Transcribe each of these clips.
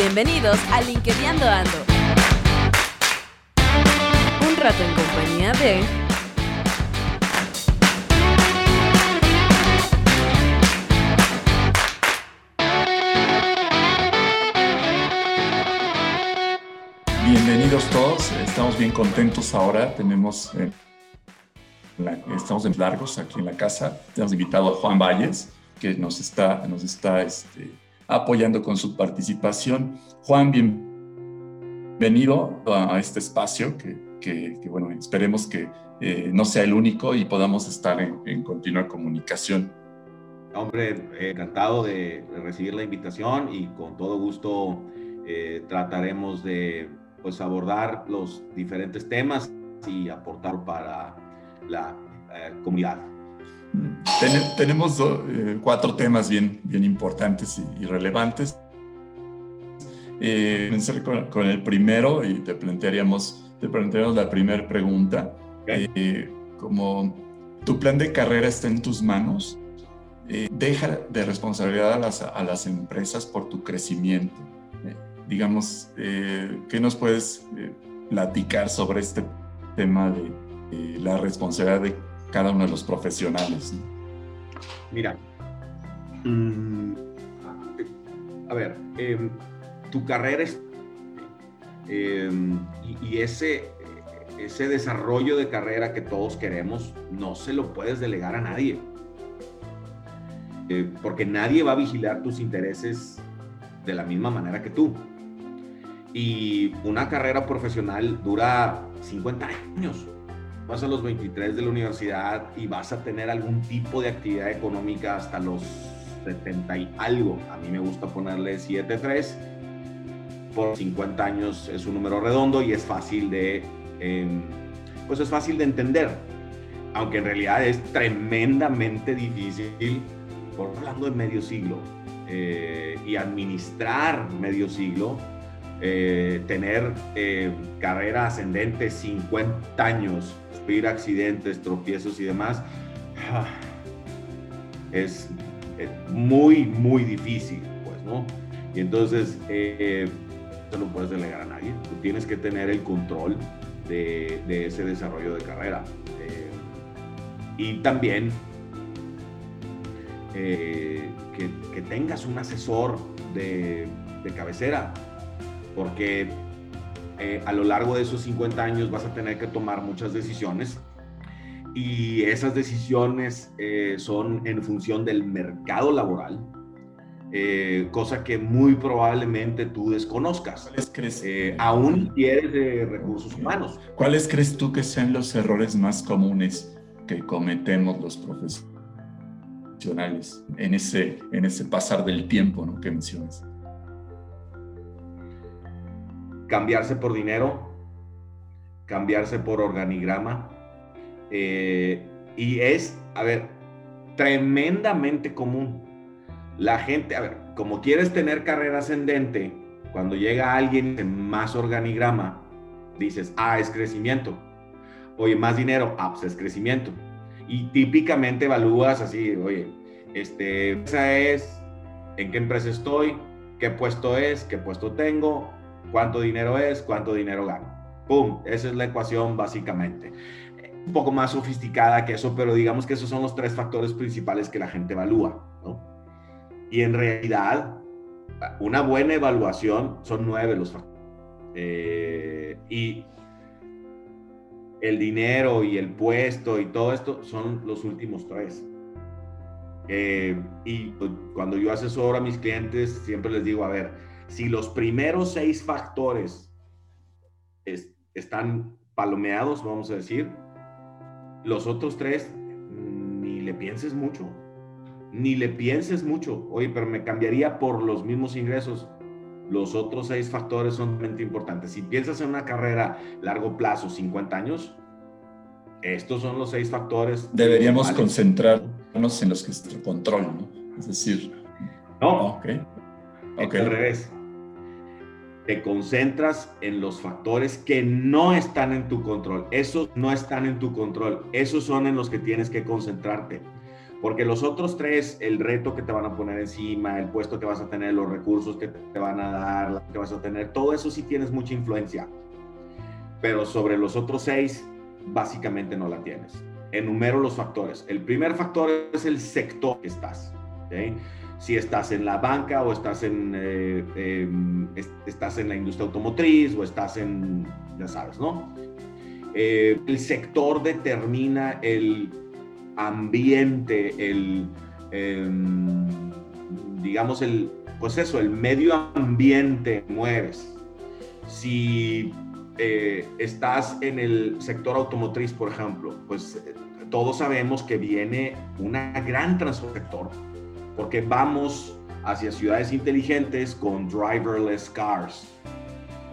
Bienvenidos a LinkedIn Ando. Un rato en compañía de Bienvenidos todos, estamos bien contentos ahora, tenemos, eh, estamos en largos aquí en la casa, tenemos invitado a Juan Valles, que nos está, nos está este, apoyando con su participación. Juan, bienvenido a este espacio que, bueno, esperemos que eh, no sea el único y podamos estar en, continua comunicación. Hombre, encantado de, recibir la invitación y con todo gusto eh, trataremos de pues, abordar los diferentes temas y aportar para la eh, comunidad tenemos eh, cuatro temas bien, bien importantes y, relevantes. Eh, comenzar con, el primero y te plantearíamos, te plantearíamos la primera pregunta. Eh, como tu plan de carrera está en tus manos, eh, deja de responsabilidad a las, a las, empresas por tu crecimiento. digamos, ¿qué nos puedes platicar sobre este tema de la responsabilidad de cada uno de los profesionales. Mira, mm, a ver, em, tu carrera es, em, y, ese, ese desarrollo de carrera que todos queremos, no se lo puedes delegar a nadie. Eh, porque nadie va a vigilar tus intereses de la misma manera que tú. Y una carrera profesional dura 50 años vas a los 23 de la universidad y vas a tener algún tipo de actividad económica hasta los 70 y algo. A mí me gusta ponerle 7-3. Por 50 años es un número redondo y es fácil de, em, pues es fácil de entender. Aunque en realidad es tremendamente difícil, por hablando de medio siglo, eh, y administrar medio siglo, eh, tener eh, carrera ascendente 50 años accidentes, tropiezos y demás, es, muy, muy difícil, pues, ¿no? Y entonces, eh, no puedes delegar a nadie, tú tienes que tener el control de, ese desarrollo de carrera. Eh, y también eh, que, tengas un asesor de cabecera, porque eh, a lo largo de esos 50 años vas a tener que tomar muchas decisiones y esas decisiones eh, son en función del mercado laboral, eh, cosa que muy probablemente tú desconozcas. ¿Cuáles crees? aún tienes de recursos humanos. ¿Cuáles crees tú que sean los errores más comunes que cometemos los profesionales en ese, en ese pasar del tiempo ¿no? que mencionas? Cambiarse por dinero, cambiarse por organigrama. Eh, y es, a ver, tremendamente común. La gente, a ver, como quieres tener carrera ascendente, cuando llega alguien en más organigrama, dices, ah, es crecimiento. Oye, más dinero, ah, pues es crecimiento. Y típicamente evalúas así, oye, este, esa es, en qué empresa estoy, qué puesto es, qué puesto tengo, cuánto dinero es, cuánto dinero gano. ¡Pum! Esa es la ecuación básicamente. Un poco más sofisticada que eso, pero digamos que esos son los tres factores principales que la gente evalúa, ¿no? Y en realidad, una buena evaluación son nueve los factores. Eh, y el dinero y el puesto y todo esto son los últimos tres. Eh, y cuando yo asesoro a mis clientes, siempre les digo, a ver, si los primeros seis factores están palomeados, vamos a decir, los otros tres, ni le pienses mucho, ni le pienses mucho. Oye, pero me cambiaría por los mismos ingresos. Los otros seis factores son realmente importantes. Si piensas en una carrera largo plazo, 50 años, estos son los seis factores. Deberíamos concentrarnos en los que es control, ¿no? Es decir, no, ok. okay. Al revés te concentras en los factores que no están en tu control. Esos no están en tu control. Esos son en los que tienes que concentrarte. Porque los otros tres, el reto que te van a poner encima, el puesto que vas a tener, los recursos que te van a dar, lo que vas a tener, todo eso sí tienes mucha influencia. Pero sobre los otros seis, básicamente no la tienes. Enumero los factores. El primer factor es el sector que estás. Si estás en la banca o estás en, eh, em, estás en la industria automotriz o estás en, ya sabes, ¿no? Eh, el sector determina el ambiente, el, em, digamos, el, pues eso, el medio ambiente mueves. Si eh, estás en el sector automotriz, por ejemplo, pues todos sabemos que viene una gran transformación porque vamos hacia ciudades inteligentes con driverless cars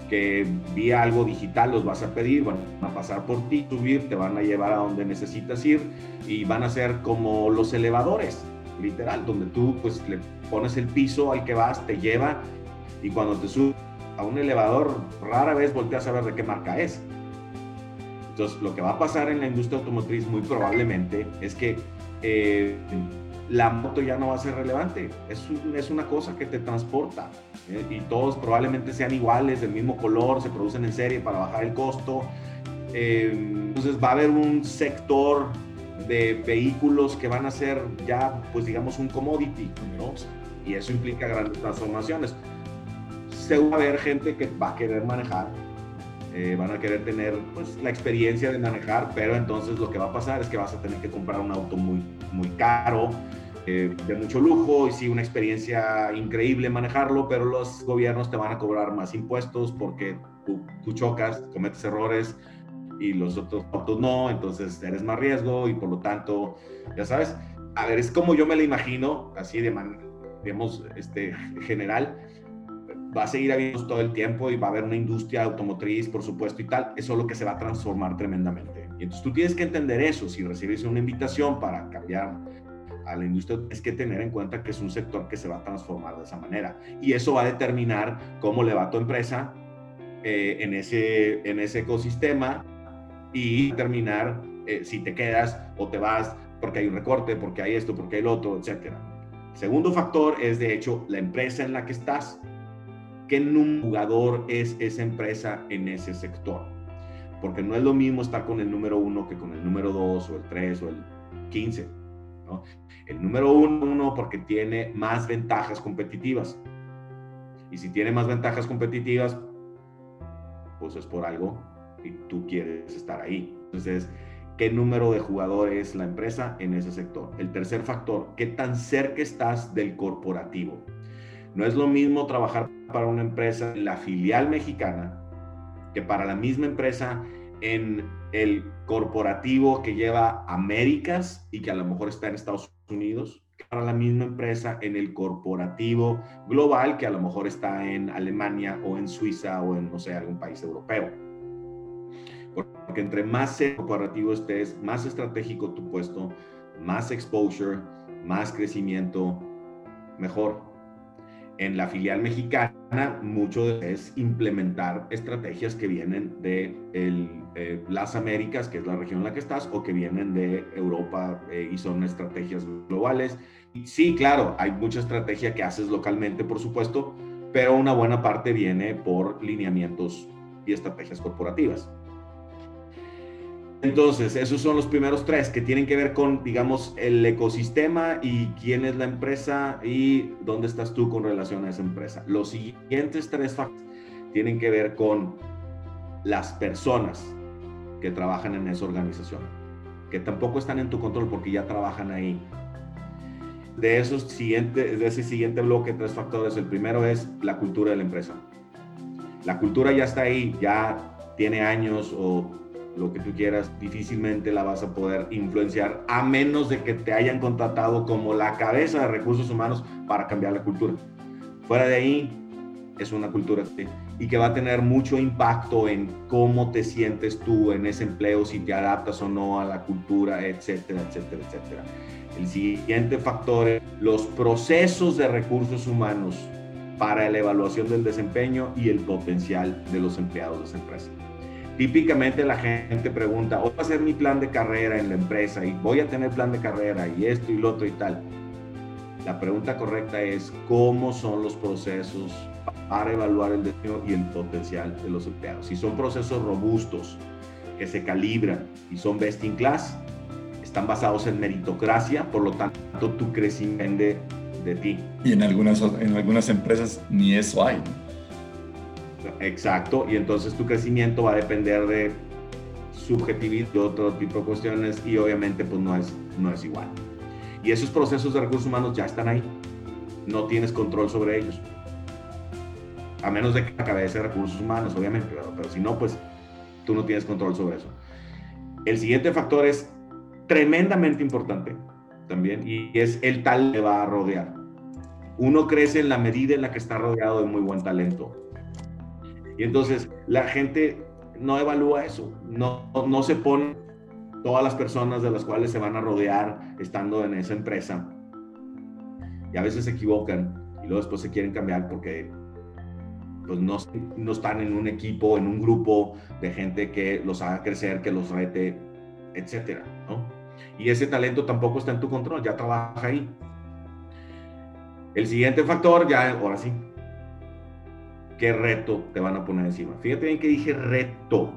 que vía algo digital los vas a pedir, van a pasar por ti, subir, te van a llevar a donde necesitas ir y van a ser como los elevadores, literal, donde tú pues le pones el piso al que vas, te lleva y cuando te subes a un elevador rara vez volteas a ver de qué marca es. Entonces lo que va a pasar en la industria automotriz muy probablemente es que eh, la moto ya no va a ser relevante. Es, es una cosa que te transporta ¿eh? y todos probablemente sean iguales, del mismo color, se producen en serie para bajar el costo. Eh, entonces va a haber un sector de vehículos que van a ser ya, pues digamos, un commodity. Y eso implica grandes transformaciones. Se va a haber gente que va a querer manejar, eh, van a querer tener pues, la experiencia de manejar, pero entonces lo que va a pasar es que vas a tener que comprar un auto muy, muy caro, eh, de mucho lujo y sí, una experiencia increíble manejarlo, pero los gobiernos te van a cobrar más impuestos porque tú, tú chocas, cometes errores y los otros autos no, entonces eres más riesgo y por lo tanto, ya sabes, a ver, es como yo me lo imagino, así de manera, digamos, este, general, va a seguir habiendo todo el tiempo y va a haber una industria automotriz, por supuesto, y tal, eso es lo que se va a transformar tremendamente. Y entonces tú tienes que entender eso, si recibes una invitación para cambiar a la industria, es que tener en cuenta que es un sector que se va a transformar de esa manera. Y eso va a determinar cómo le va a tu empresa eh, en, ese, en ese ecosistema y determinar eh, si te quedas o te vas porque hay un recorte, porque hay esto, porque hay el otro, etc. Segundo factor es, de hecho, la empresa en la que estás. ¿Qué jugador es esa empresa en ese sector? Porque no es lo mismo estar con el número uno que con el número dos o el tres o el quince. El número uno porque tiene más ventajas competitivas. Y si tiene más ventajas competitivas, pues es por algo y tú quieres estar ahí. Entonces, ¿qué número de jugadores es la empresa en ese sector? El tercer factor, ¿qué tan cerca estás del corporativo? No es lo mismo trabajar para una empresa en la filial mexicana que para la misma empresa en el corporativo que lleva Américas y que a lo mejor está en Estados Unidos, para la misma empresa en el corporativo global que a lo mejor está en Alemania o en Suiza o en, no sé, algún país europeo. Porque entre más corporativo estés, más estratégico tu puesto, más exposure, más crecimiento, mejor en la filial mexicana mucho es implementar estrategias que vienen de eh, las Américas, que es la región en la que estás, o que vienen de Europa eh, y son estrategias globales. sí, claro, hay mucha estrategia que haces localmente, por supuesto, pero una buena parte viene por lineamientos y estrategias corporativas. Entonces, esos son los primeros tres que tienen que ver con, digamos, el ecosistema y quién es la empresa y dónde estás tú con relación a esa empresa. Los siguientes tres factores tienen que ver con las personas que trabajan en esa organización, que tampoco están en tu control porque ya trabajan ahí. De, esos siguiente, de ese siguiente bloque, tres factores. El primero es la cultura de la empresa. La cultura ya está ahí, ya tiene años o lo que tú quieras, difícilmente la vas a poder influenciar a menos de que te hayan contratado como la cabeza de recursos humanos para cambiar la cultura. Fuera de ahí, es una cultura y que va a tener mucho impacto en cómo te sientes tú en ese empleo, si te adaptas o no a la cultura, etcétera, etcétera, etcétera. El siguiente factor es los procesos de recursos humanos para la evaluación del desempeño y el potencial de los empleados de esa empresa típicamente la gente pregunta, ¿voy a hacer mi plan de carrera en la empresa y voy a tener plan de carrera y esto y lo otro y tal? La pregunta correcta es, ¿cómo son los procesos para evaluar el destino y el potencial de los empleados? Si son procesos robustos, que se calibran y son best in class, están basados en meritocracia, por lo tanto tu crecimiento de, de ti. Y en algunas, en algunas empresas ni eso hay. Exacto, y entonces tu crecimiento va a depender de subjetividad y otro tipo de cuestiones y obviamente pues no es, no es igual. Y esos procesos de recursos humanos ya están ahí, no tienes control sobre ellos. A menos de que cabeza de recursos humanos, obviamente, pero, pero si no, pues tú no tienes control sobre eso. El siguiente factor es tremendamente importante también y es el tal que va a rodear. Uno crece en la medida en la que está rodeado de muy buen talento y entonces la gente no evalúa eso, no, no se pone todas las personas de las cuales se van a rodear estando en esa empresa. Y a veces se equivocan y luego después se quieren cambiar porque pues no, no están en un equipo, en un grupo de gente que los haga crecer, que los rete, etcétera, ¿no? Y ese talento tampoco está en tu control, ya trabaja ahí. El siguiente factor, ya ahora sí, qué reto te van a poner encima. Fíjate bien que dije reto,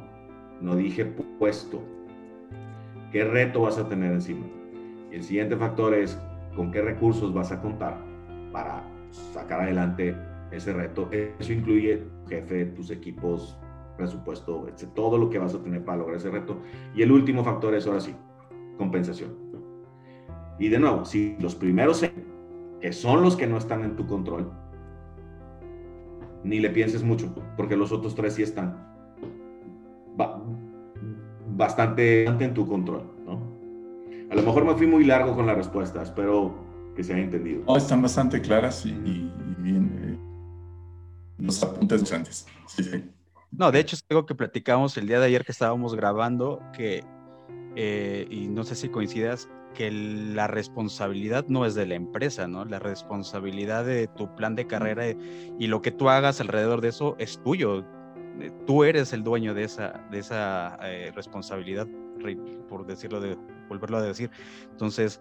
no dije puesto. ¿Qué reto vas a tener encima? Y el siguiente factor es con qué recursos vas a contar para sacar adelante ese reto. Eso incluye jefe, tus equipos, presupuesto, etc. todo lo que vas a tener para lograr ese reto. Y el último factor es ahora sí, compensación. Y de nuevo, si los primeros que son los que no están en tu control, ni le pienses mucho, porque los otros tres sí están bastante en tu control, ¿no? A lo mejor me fui muy largo con las respuestas, espero que se haya entendido. Oh, están bastante claras y, bien eh, los apuntes antes. Sí, sí. No, de hecho es algo que platicamos el día de ayer que estábamos grabando, que, eh, y no sé si coincidas, que la responsabilidad no es de la empresa, ¿no? La responsabilidad de tu plan de carrera y lo que tú hagas alrededor de eso es tuyo. Eh, tú eres el dueño de esa, de esa eh, responsabilidad, por decirlo de, volverlo a decir. Entonces,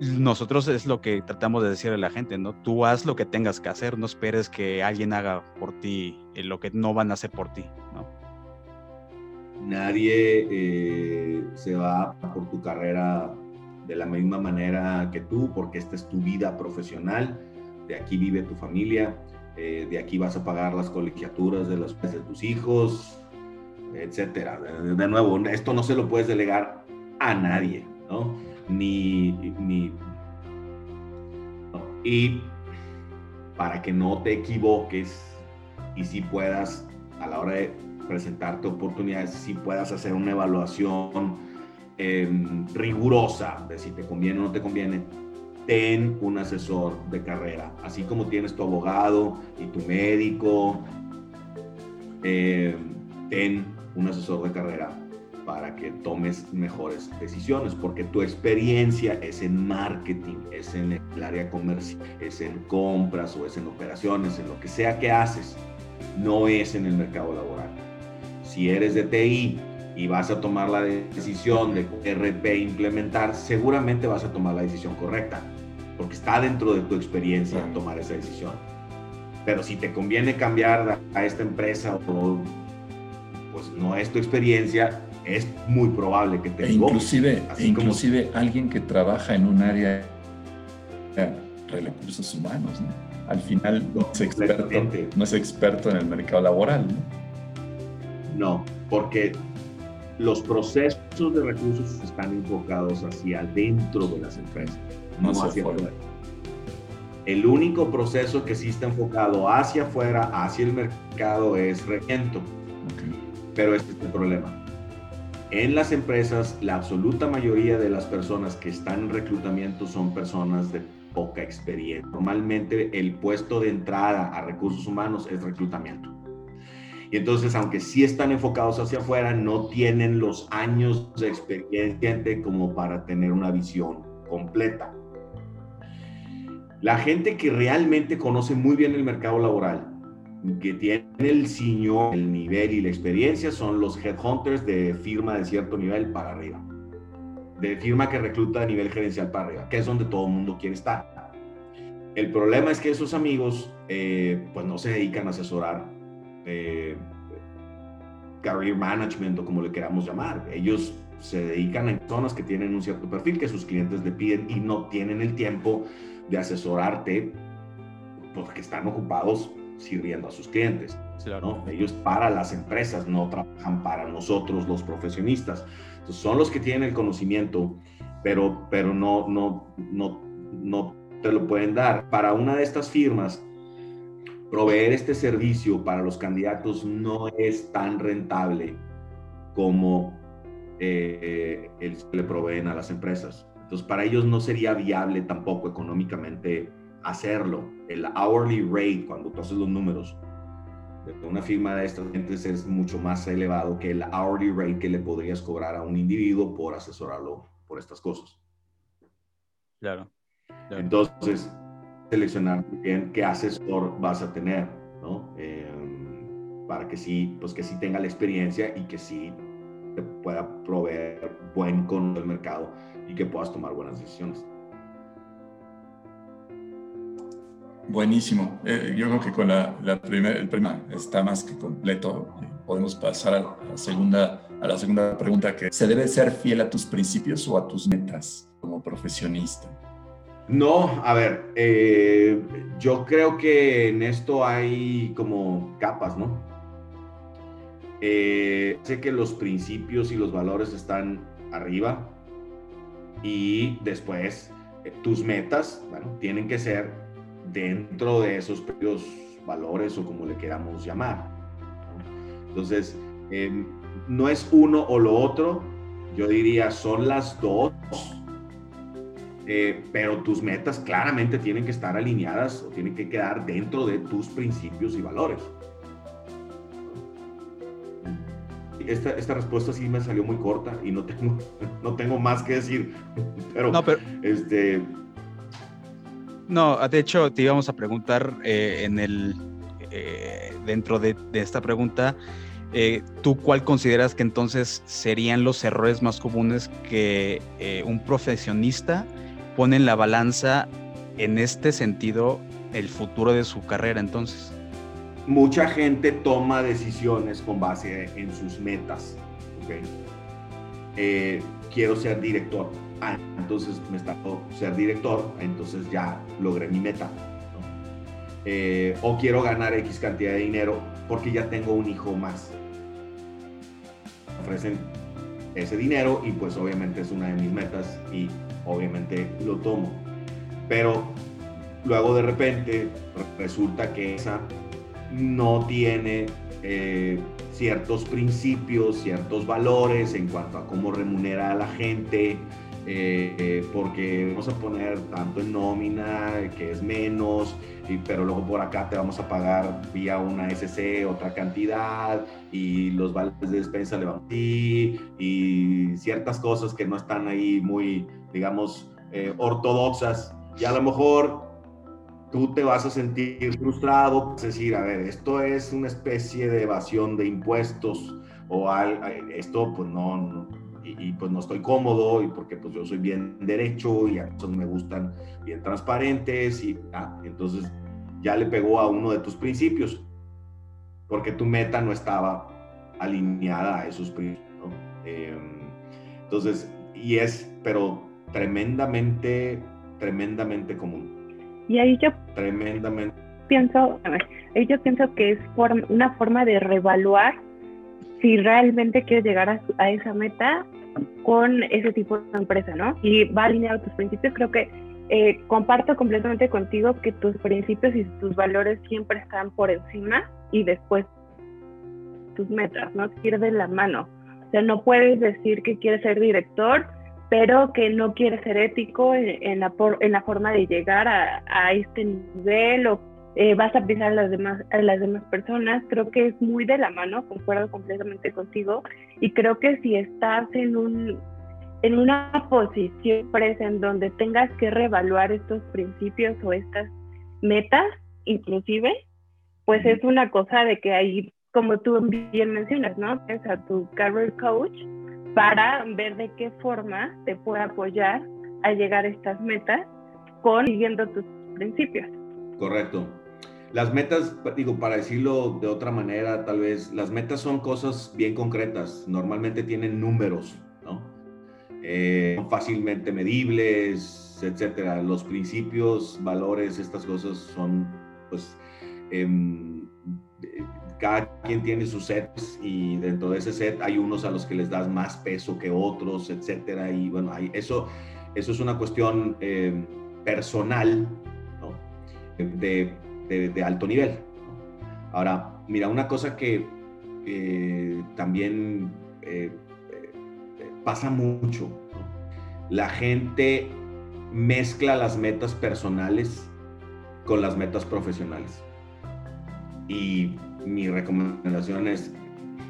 nosotros es lo que tratamos de decirle a la gente, ¿no? Tú haz lo que tengas que hacer, no esperes que alguien haga por ti eh, lo que no van a hacer por ti, ¿no? Nadie eh, se va por tu carrera de la misma manera que tú, porque esta es tu vida profesional, de aquí vive tu familia, eh, de aquí vas a pagar las colegiaturas de, los, de tus hijos, etcétera. De, nuevo, esto no se lo puedes delegar a nadie, ¿no? Ni, ni y para que no te equivoques y si puedas a la hora de presentarte oportunidades, si puedas hacer una evaluación em, rigurosa de si te conviene o no te conviene, ten un asesor de carrera, así como tienes tu abogado y tu médico, em, ten un asesor de carrera para que tomes mejores decisiones, porque tu experiencia es en marketing, es en el área comercial, es en compras o es en operaciones, en lo que sea que haces, no es en el mercado laboral si eres de TI y vas a tomar la decisión de RP implementar, seguramente vas a tomar la decisión correcta, porque está dentro de tu experiencia tomar esa decisión. Pero si te conviene cambiar a esta empresa o pues no es tu experiencia, es muy probable que te e Inclusive, e inclusive alguien que trabaja en un área de recursos humanos, al final no es, experto, no es experto en el mercado laboral. ¿no? No, porque los procesos de recursos están enfocados hacia dentro de las empresas, no, hacia afuera. El único proceso que sí está enfocado hacia afuera, hacia el mercado, es regento. Pero este es el problema. En las empresas, la absoluta mayoría de las personas que están en reclutamiento son personas de poca experiencia. Normalmente el puesto de entrada a recursos humanos es reclutamiento. Y entonces, aunque sí están enfocados hacia afuera, no tienen los años de experiencia como para tener una visión completa. La gente que realmente conoce muy bien el mercado laboral que tienen el señor, el nivel y la experiencia son los headhunters de firma de cierto nivel para arriba. De firma que recluta a nivel gerencial para arriba, que es donde todo el mundo quiere estar. El problema es que esos amigos eh, pues no se dedican a asesorar eh, career management o como le queramos llamar. Ellos se dedican a personas que tienen un cierto perfil que sus clientes le piden y no tienen el tiempo de asesorarte porque están ocupados sirviendo a sus clientes. Ellos para las empresas no trabajan para nosotros los profesionistas. Entonces, son los que tienen el conocimiento, pero, pero no, no, no, no te lo pueden dar. Para una de estas firmas, proveer este servicio para los candidatos no es tan rentable como eh, el, le proveen a las empresas. Entonces, para ellos no sería viable tampoco económicamente hacerlo. El hourly rate, cuando tú haces los números de una firma de estas gentes es mucho más elevado que el hourly rate que le podrías cobrar a un individuo por asesorarlo por estas cosas. Claro. Entonces, seleccionar bien qué asesor vas a tener, ¿no? Em, para que sí, pues que sí tenga la experiencia y que sí te pueda proveer buen con el mercado y que puedas tomar buenas decisiones. Buenísimo. Eh, yo creo que con la, la el primer está más que completo. Podemos pasar a la, segunda, a la segunda pregunta, que ¿se debe ser fiel a tus principios o a tus metas como profesionista? No, a ver, eh, yo creo que en esto hay como capas, ¿no? Eh, sé que los principios y los valores están arriba y después tus metas, bueno, tienen que ser dentro de esos propios valores o como le queramos llamar. Entonces, em, no es uno o lo otro, yo diría son las dos, eh, pero tus metas claramente tienen que estar alineadas o tienen que quedar dentro de tus principios y valores. Esta, esta, respuesta sí me salió muy corta y no tengo, no tengo más que decir, pero, no, pero... este, no, de hecho, te íbamos a preguntar eh, en el eh, dentro de, esta pregunta, eh, ¿tú cuál consideras que entonces serían los errores más comunes que un profesionista pone en la balanza en este sentido el futuro de su carrera entonces? Mucha gente toma decisiones con base en sus metas. quiero ser director ah, entonces me está ser director, entonces ya logré mi meta. Eh, o quiero ganar X cantidad de dinero porque ya tengo un hijo más. Ofrecen ese dinero y pues obviamente es una de mis metas y obviamente lo tomo. Pero luego de repente resulta que esa no tiene eh, ciertos principios, ciertos valores en cuanto a cómo remunera a la gente, eh, porque vamos a poner tanto en nómina, que es menos, y, pero luego por acá te vamos a pagar vía una SC otra cantidad, y los vales de despensa le van a ti, y ciertas cosas que no están ahí muy, digamos, eh, ortodoxas, y a lo mejor tú te vas a sentir frustrado, es decir, a ver, esto es una especie de evasión de impuestos, o al, esto pues no y, pues no estoy cómodo y porque pues yo soy bien derecho y a todos me gustan bien transparentes y ah, entonces ya le pegó a uno de tus principios porque tu meta no estaba alineada a esos principios. Em, entonces, y es, pero tremendamente, tremendamente común. Y ahí yo tremendamente pienso, ahí yo pienso que es una forma de reevaluar si realmente quieres llegar a, esa meta con ese tipo de empresa, ¿no? Y va alineado a tus principios. Creo que eh, comparto completamente contigo que tus principios y tus valores siempre están por encima y después tus metas, ¿no? de la mano. O sea, no puedes decir que quieres ser director, pero que no quieres ser ético en, la, en la forma de llegar a, a este nivel o eh, vas a pensar a las demás a las demás personas creo que es muy de la mano concuerdo completamente contigo y creo que si estás en un en una posición presa en donde tengas que reevaluar estos principios o estas metas inclusive pues es una cosa de que ahí, como tú bien mencionas, ¿no? Es a tu career coach para ver de qué forma te puede apoyar a llegar a estas metas con siguiendo tus principios. Correcto. Las metas, digo, para decirlo de otra manera, tal vez, las metas son cosas bien concretas, normalmente tienen números, ¿no? Eh, fácilmente medibles, etcétera. Los principios, valores, estas cosas son, pues, em, cada quien tiene sus sets y dentro de ese set hay unos a los que les das más peso que otros, etcétera. Y bueno, eso, eso es una cuestión em, personal. De alto nivel. Ahora, mira, una cosa que eh, también eh, eh, pasa mucho, la gente mezcla las metas personales con las metas profesionales. Y mi recomendación es,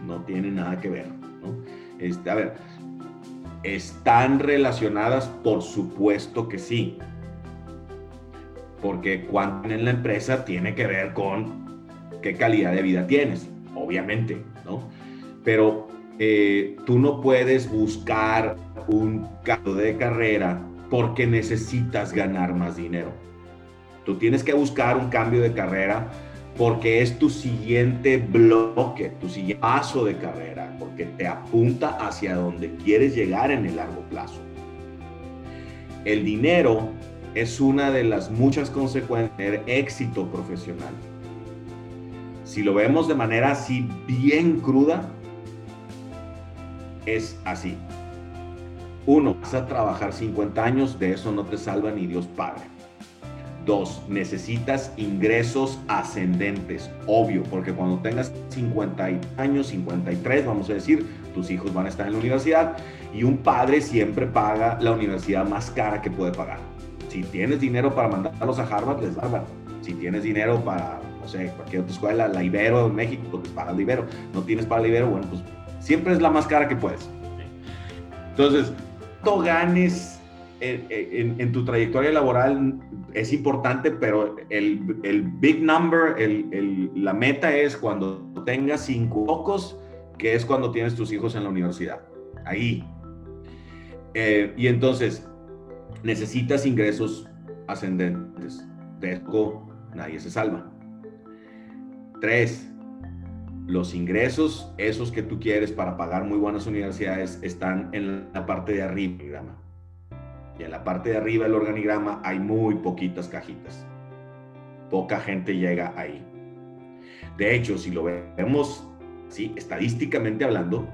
no tiene nada que ver. Este, a ver, ¿están relacionadas? Por supuesto que sí porque cuando en la empresa tiene que ver con qué calidad de vida tienes, obviamente, ¿no? Pero eh, tú no puedes buscar un cambio de carrera porque necesitas ganar más dinero. Tú tienes que buscar un cambio de carrera porque es tu siguiente bloque, tu siguiente paso de carrera, porque te apunta hacia donde quieres llegar en el largo plazo. El dinero es una de las muchas consecuencias de éxito profesional. Si lo vemos de manera así bien cruda, es así. Uno, vas a trabajar 50 años, de eso no te salva ni Dios Padre. Dos, necesitas ingresos ascendentes, obvio, porque cuando tengas 50 años, 53, vamos a decir, tus hijos van a estar en la universidad y un padre siempre paga la universidad más cara que puede pagar. Si tienes dinero para mandarlos a Harvard, les da Si tienes dinero para, no sé, cualquier otra escuela, la Ibero en México, pues pagas la Ibero. No tienes para la Ibero, bueno, pues siempre es la más cara que puedes. Entonces, tú ganes en, tu trayectoria laboral es importante, pero el, big number, la meta es cuando tengas cinco pocos, que es cuando tienes tus hijos en la universidad. Ahí. Eh, y entonces, necesitas ingresos ascendentes. De eso nadie se salva. Tres, los ingresos, esos que tú quieres para pagar muy buenas universidades, están en la parte de arriba. Y en la parte de arriba del organigrama hay muy poquitas cajitas. Poca gente llega ahí. De hecho, si lo vemos, sí, estadísticamente hablando,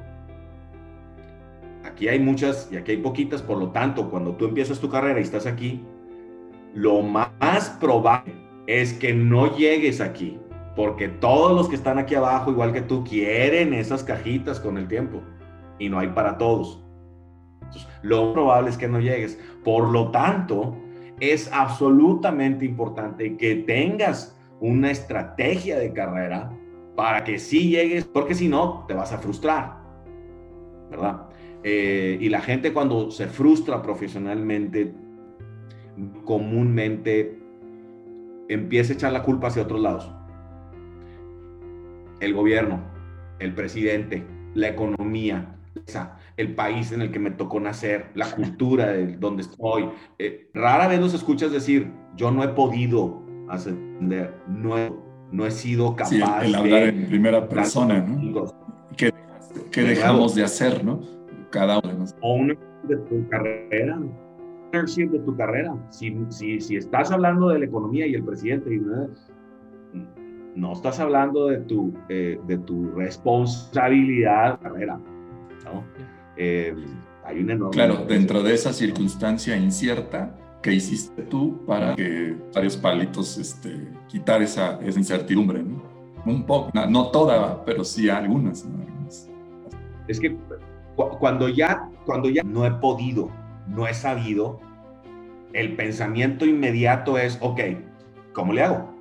aquí hay muchas y aquí hay poquitas, por lo tanto, cuando tú empiezas tu carrera y estás aquí, lo más probable es que no llegues aquí, porque todos los que están aquí abajo, igual que tú, quieren esas cajitas con el tiempo y no hay para todos. Lo probable es que no llegues. Por lo tanto, es absolutamente importante que tengas una estrategia de carrera para que sí llegues, porque si no, te vas a frustrar, ¿verdad? Eh, y la gente cuando se frustra profesionalmente, comúnmente empieza a echar la culpa hacia otros lados. El gobierno, el presidente, la economía, el país en el que me tocó nacer, la cultura de donde estoy. Eh, rara vez los escuchas decir, yo no he podido ascender, no he, no he sido capaz sí, el, hablar en primera persona, ¿no? ¿Qué, qué dejamos de hacer, no? cada uno. O una de tu carrera, de tu carrera. Si, si, si estás hablando de la economía y el presidente, no estás hablando de tu, eh, de tu responsabilidad carrera. ¿no? Eh, hay una enorme claro, dentro de esa circunstancia incierta, ¿qué hiciste tú para que varios palitos este, quitar esa, esa incertidumbre? ¿no? Un poco, no, toda, pero sí algunas, ¿no? Es que cuando ya, cuando ya no he podido, no he sabido, el pensamiento inmediato es, ok, ¿cómo le hago?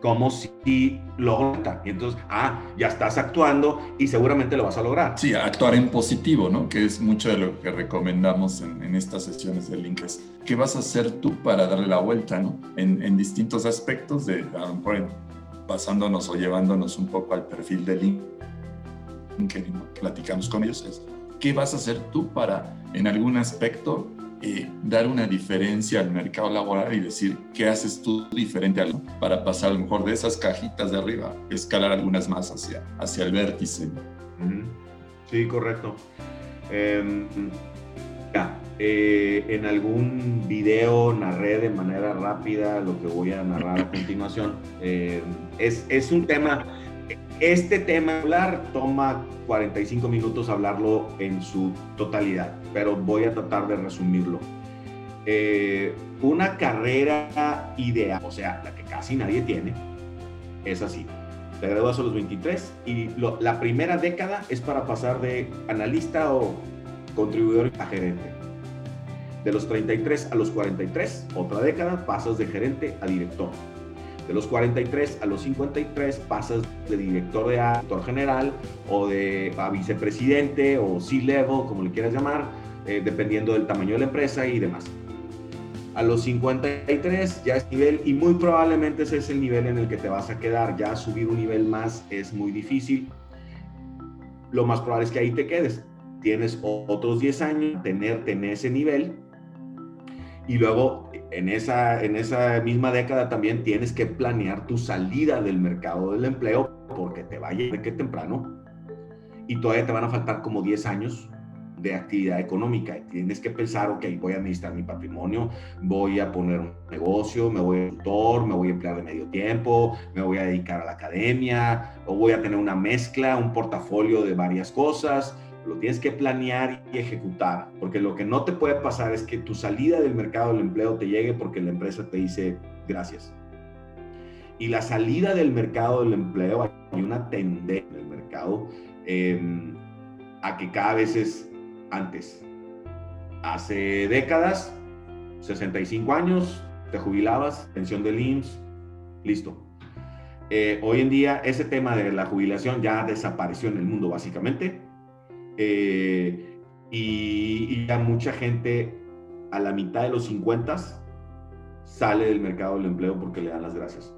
Como si lo Y entonces, ah, ya estás actuando y seguramente lo vas a lograr. Sí, actuar en positivo, ¿no? Que es mucho de lo que recomendamos en, estas sesiones de Linkes. ¿Qué vas a hacer tú para darle la vuelta, ¿no? En, distintos aspectos de, basándonos o llevándonos un poco al perfil de LinkedIn, platicamos con ellos, es qué vas a hacer tú para en algún aspecto eh, dar una diferencia al mercado laboral y decir qué haces tú diferente para pasar a lo mejor de esas cajitas de arriba, escalar algunas más hacia, hacia el vértice. Sí, correcto. Em, eh, en algún video narré de manera rápida lo que voy a narrar a continuación. Em, es, es un tema este tema hablar toma 45 minutos hablarlo en su totalidad, pero voy a tratar de resumirlo. Eh, una carrera ideal, o sea, la que casi nadie tiene, es así. Te gradúas a los 23 y la primera década es para pasar de analista o contribuidor a gerente. De los 33 a los 43, otra década, pasas de gerente a director de los 43 a los 53 pasas de director de actor general o de a vicepresidente o C-level, como le quieras llamar, eh, dependiendo del tamaño de la empresa y demás. A los 53 ya es nivel y muy probablemente ese es el nivel en el que te vas a quedar. Ya subir un nivel más es muy difícil. Lo más probable es que ahí te quedes. Tienes otros 10 años, tenerte en ese nivel y luego en esa, en esa misma década también tienes que planear tu salida del mercado del empleo porque te va a llegar que temprano y todavía te van a faltar como 10 años de actividad económica tienes que pensar, ok, voy a administrar mi patrimonio, voy a poner un negocio, me voy a tutor, me voy a emplear de medio tiempo, me voy a dedicar a la academia o voy a tener una mezcla, un portafolio de varias cosas lo tienes que planear y ejecutar, porque lo que no te puede pasar es que tu salida del mercado del empleo te llegue porque la empresa te dice gracias. Y la salida del mercado del empleo, hay una tendencia en el mercado em, a que cada vez es antes. Hace décadas, 65 años, te jubilabas, pensión del IMSS, listo. Eh, hoy en día ese tema de la jubilación ya desapareció en el mundo básicamente eh, y, ya mucha gente a la mitad de los 50 sale del mercado del empleo porque le dan las gracias.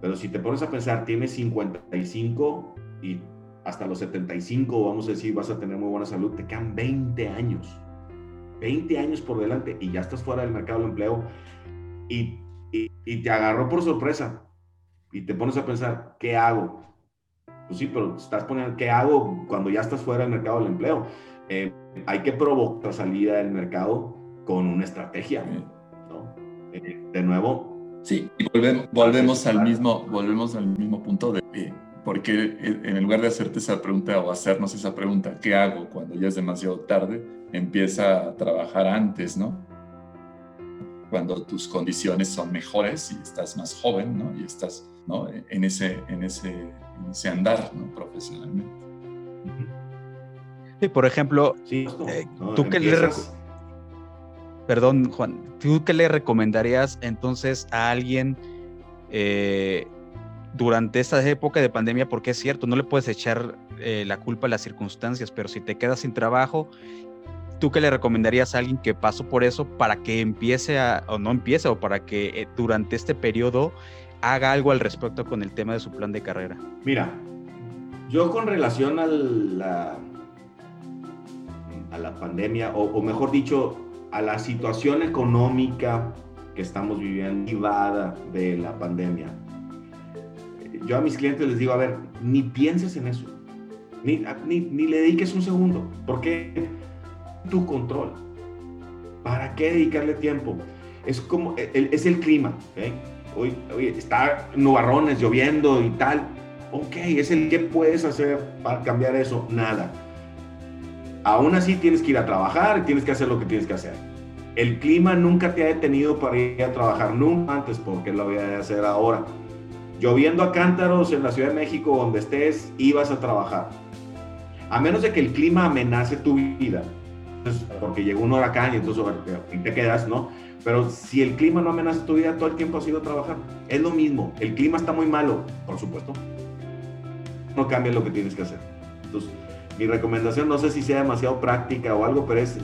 Pero si te pones a pensar, tienes 55 y hasta los 75, vamos a decir, vas a tener muy buena salud, te quedan 20 años. 20 años por delante y ya estás fuera del mercado del empleo y, y, y te agarró por sorpresa y te pones a pensar, ¿qué hago? Pues sí, pero estás poniendo, ¿qué hago cuando ya estás fuera del mercado del empleo? Eh, hay que provocar salida del mercado con una estrategia, ¿no? Eh, de nuevo. Sí, y volvemos, volvemos al mismo, volvemos al mismo punto de eh, porque en lugar de hacerte esa pregunta o hacernos esa pregunta, ¿qué hago cuando ya es demasiado tarde? Empieza a trabajar antes, ¿no? Cuando tus condiciones son mejores y estás más joven, ¿no? Y estás ¿no? en, ese, en, ese, en ese andar ¿no? profesionalmente. Sí, por ejemplo, sí, eh, tú que le Perdón, Juan, ¿tú qué le recomendarías entonces a alguien eh, durante esta época de pandemia? Porque es cierto, no le puedes echar eh, la culpa a las circunstancias, pero si te quedas sin trabajo, ¿tú qué le recomendarías a alguien que pasó por eso para que empiece a, o no empiece, o para que durante este periodo haga algo al respecto con el tema de su plan de carrera. Mira, yo con relación a la, a la pandemia, o, mejor dicho, a la situación económica que estamos viviendo privada de la pandemia, yo a mis clientes les digo, a ver, ni pienses en eso, ni, ni, le dediques un segundo, porque tu control. ¿Para qué dedicarle tiempo? Es como, es el clima. ¿okay? hoy, está nubarrones, lloviendo y tal. Ok, es el que puedes hacer para cambiar eso. Nada. Aún así tienes que ir a trabajar tienes que hacer lo que tienes que hacer. El clima nunca te ha detenido para ir a trabajar, nunca antes, porque lo voy a hacer ahora. Lloviendo a cántaros en la Ciudad de México, donde estés, ibas a trabajar. A menos de que el clima amenace tu vida, porque llegó un huracán y entonces te quedas, ¿no? Pero si el clima no amenaza tu vida, todo el tiempo has ido a trabajar. Es lo mismo. El clima está muy malo, por supuesto. No cambia lo que tienes que hacer. Entonces, mi recomendación, no sé si sea demasiado práctica o algo, pero es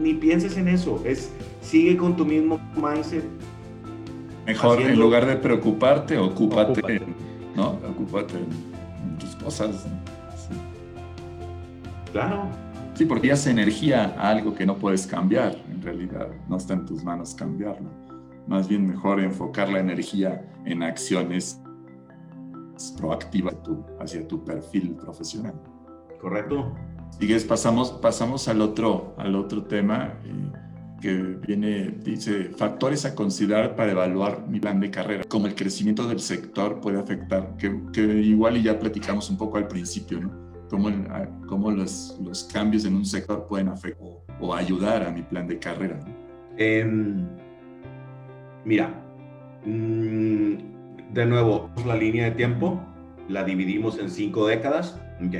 ni pienses en eso. Es sigue con tu mismo mindset. Mejor, en haciendo- lugar de preocuparte, ocúpate, Ocúpate. ¿no? Ocúpate en, en tus cosas. Sí. Claro. Sí, porque ya energía a algo que no puedes cambiar, en realidad. No está en tus manos cambiarlo. Más bien mejor enfocar la energía en acciones proactivas hacia tu perfil profesional. Correcto. Sigues, pasamos, pasamos al otro, al otro tema eh, que viene, dice, factores a considerar para evaluar mi plan de carrera, como el crecimiento del sector puede afectar, que, que igual y ya platicamos un poco al principio, ¿no? Cómo, los, cambios en un sector pueden afectar o, ayudar a mi plan de carrera. Em, mira, mm, de nuevo, la línea de tiempo la dividimos en cinco décadas. Ok.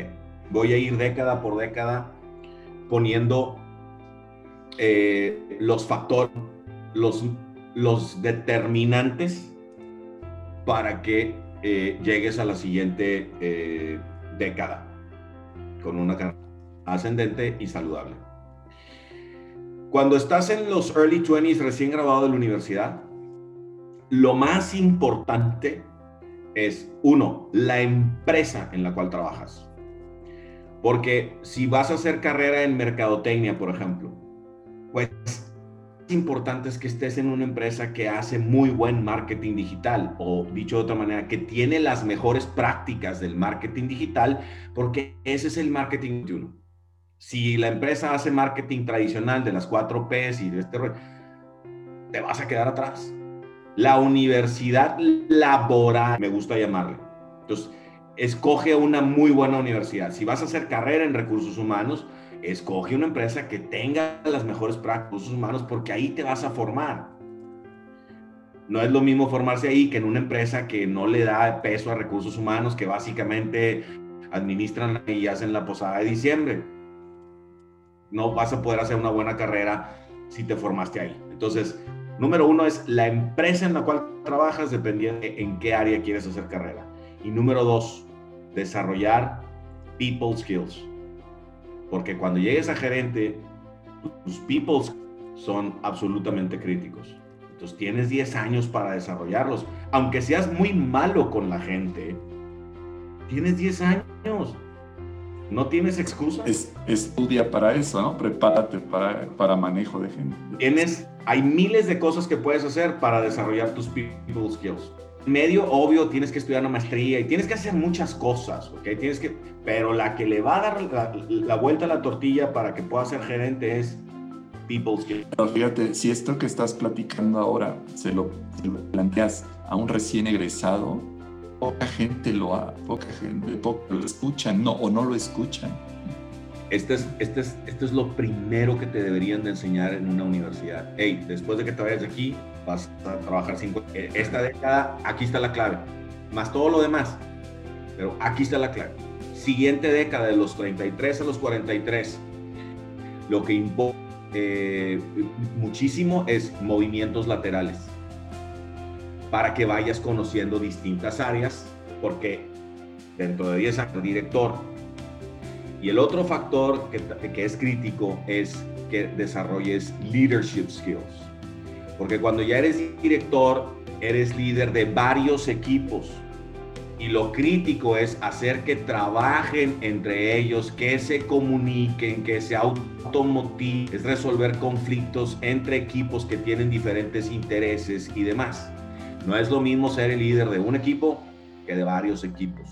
Voy a ir década por década poniendo eh, los factores, los, los determinantes para que eh, llegues a la siguiente eh, década con una carrera ascendente y saludable. Cuando estás en los early 20s recién graduado de la universidad, lo más importante es, uno, la empresa en la cual trabajas. Porque si vas a hacer carrera en mercadotecnia, por ejemplo, pues importante es que estés en una empresa que hace muy buen marketing digital o dicho de otra manera, que tiene las mejores prácticas del marketing digital porque ese es el marketing 21. Si la empresa hace marketing tradicional de las 4 Ps y de este te vas a quedar atrás. La universidad laboral, me gusta llamarle. Entonces, escoge una muy buena universidad. Si vas a hacer carrera en recursos humanos, escoge una empresa que tenga las mejores prácticas humanos porque ahí te vas a formar. No es lo mismo formarse ahí que en una empresa que no le da peso a recursos humanos, que básicamente administran y hacen la posada de diciembre. No vas a poder hacer una buena carrera si te formaste ahí. Entonces, número uno es la empresa en la cual trabajas dependiendo de en qué área quieres hacer carrera. Y número dos, desarrollar people skills. Porque cuando llegues a gerente, tus people skills son absolutamente críticos. Entonces tienes 10 años para desarrollarlos. Aunque seas muy malo con la gente, tienes 10 años. No tienes excusa. Es, estudia para eso, ¿no? Prepárate para, para manejo de gente. Tienes, hay miles de cosas que puedes hacer para desarrollar tus people skills. Medio obvio, tienes que estudiar una maestría y tienes que hacer muchas cosas, ¿ok? Tienes que, pero la que le va a dar la, la vuelta a la tortilla para que pueda ser gerente es people skills. Pero fíjate, si esto que estás platicando ahora se lo, se lo planteas a un recién egresado, poca gente lo ha, poca gente, poco lo escuchan, no, o no lo escuchan. Este es, este, es, este es lo primero que te deberían de enseñar en una universidad. Hey, después de que te vayas de aquí, vas a trabajar cinco. Esta década, aquí está la clave. Más todo lo demás. Pero aquí está la clave. Siguiente década, de los 33 a los 43, lo que importa eh, muchísimo es movimientos laterales. Para que vayas conociendo distintas áreas, porque dentro de 10 años, director, y el otro factor que, que, es crítico es que desarrolles leadership skills. Porque cuando ya eres director, eres líder de varios equipos. Y lo crítico es hacer que trabajen entre ellos, que se comuniquen, que se automotiven, es resolver conflictos entre equipos que tienen diferentes intereses y demás. No es lo mismo ser el líder de un equipo que de varios equipos.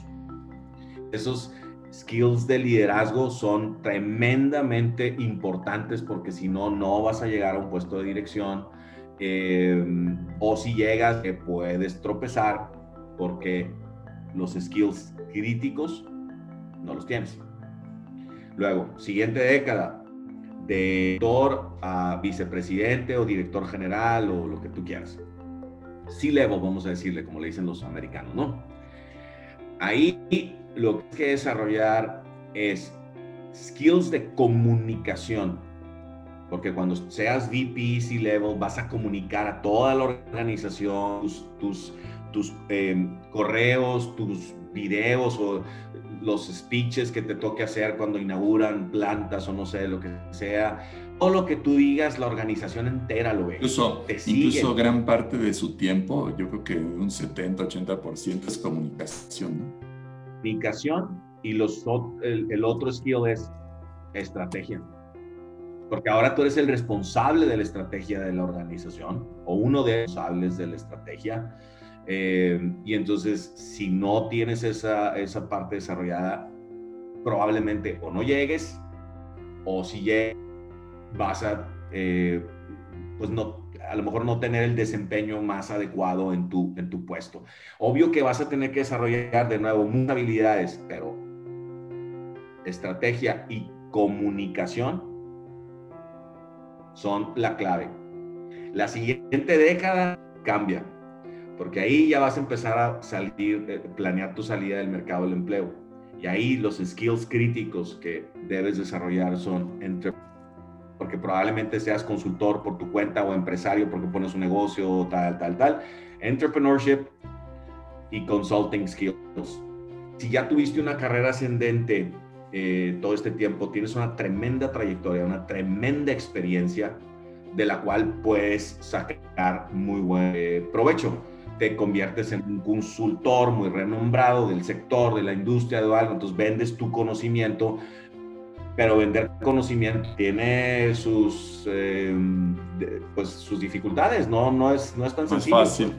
Esos skills de liderazgo son tremendamente importantes porque si no, no vas a llegar a un puesto de dirección eh, o si llegas, eh, puedes tropezar porque los skills críticos no los tienes. Luego, siguiente década, de director a vicepresidente o director general o lo que tú quieras. C-level, vamos a decirle, como le dicen los americanos, ¿no? Ahí lo que hay que desarrollar es skills de comunicación. Porque cuando seas VP, C-Level, vas a comunicar a toda la organización, tus, tus, tus eh, correos, tus videos o los speeches que te toque hacer cuando inauguran plantas o no sé, lo que sea. lo que tú digas, la organización entera lo ve. Incluso, incluso gran parte de su tiempo, yo creo que un 70-80% es comunicación. Comunicación y los, el, el otro skill es estrategia. Porque ahora tú eres el responsable de la estrategia de la organización o uno de los responsables de la estrategia. Eh, y entonces, si no tienes esa, esa parte desarrollada, probablemente o no llegues o si llegues vas a, eh, pues no, a lo mejor no tener el desempeño más adecuado en tu, en tu puesto. Obvio que vas a tener que desarrollar de nuevo muchas habilidades, pero estrategia y comunicación son la clave. La siguiente década cambia, porque ahí ya vas a empezar a salir, eh, planear tu salida del mercado del empleo. Y ahí los skills críticos que debes desarrollar son entre porque probablemente seas consultor por tu cuenta o empresario porque pones un negocio, tal, tal, tal. Entrepreneurship y consulting skills. Si ya tuviste una carrera ascendente eh, todo este tiempo, tienes una tremenda trayectoria, una tremenda experiencia de la cual puedes sacar muy buen eh, provecho. Te conviertes en un consultor muy renombrado del sector, de la industria, de algo, entonces vendes tu conocimiento pero vender conocimiento tiene sus, eh, pues, sus dificultades, ¿no? No es, no es tan sencillo. Fácil.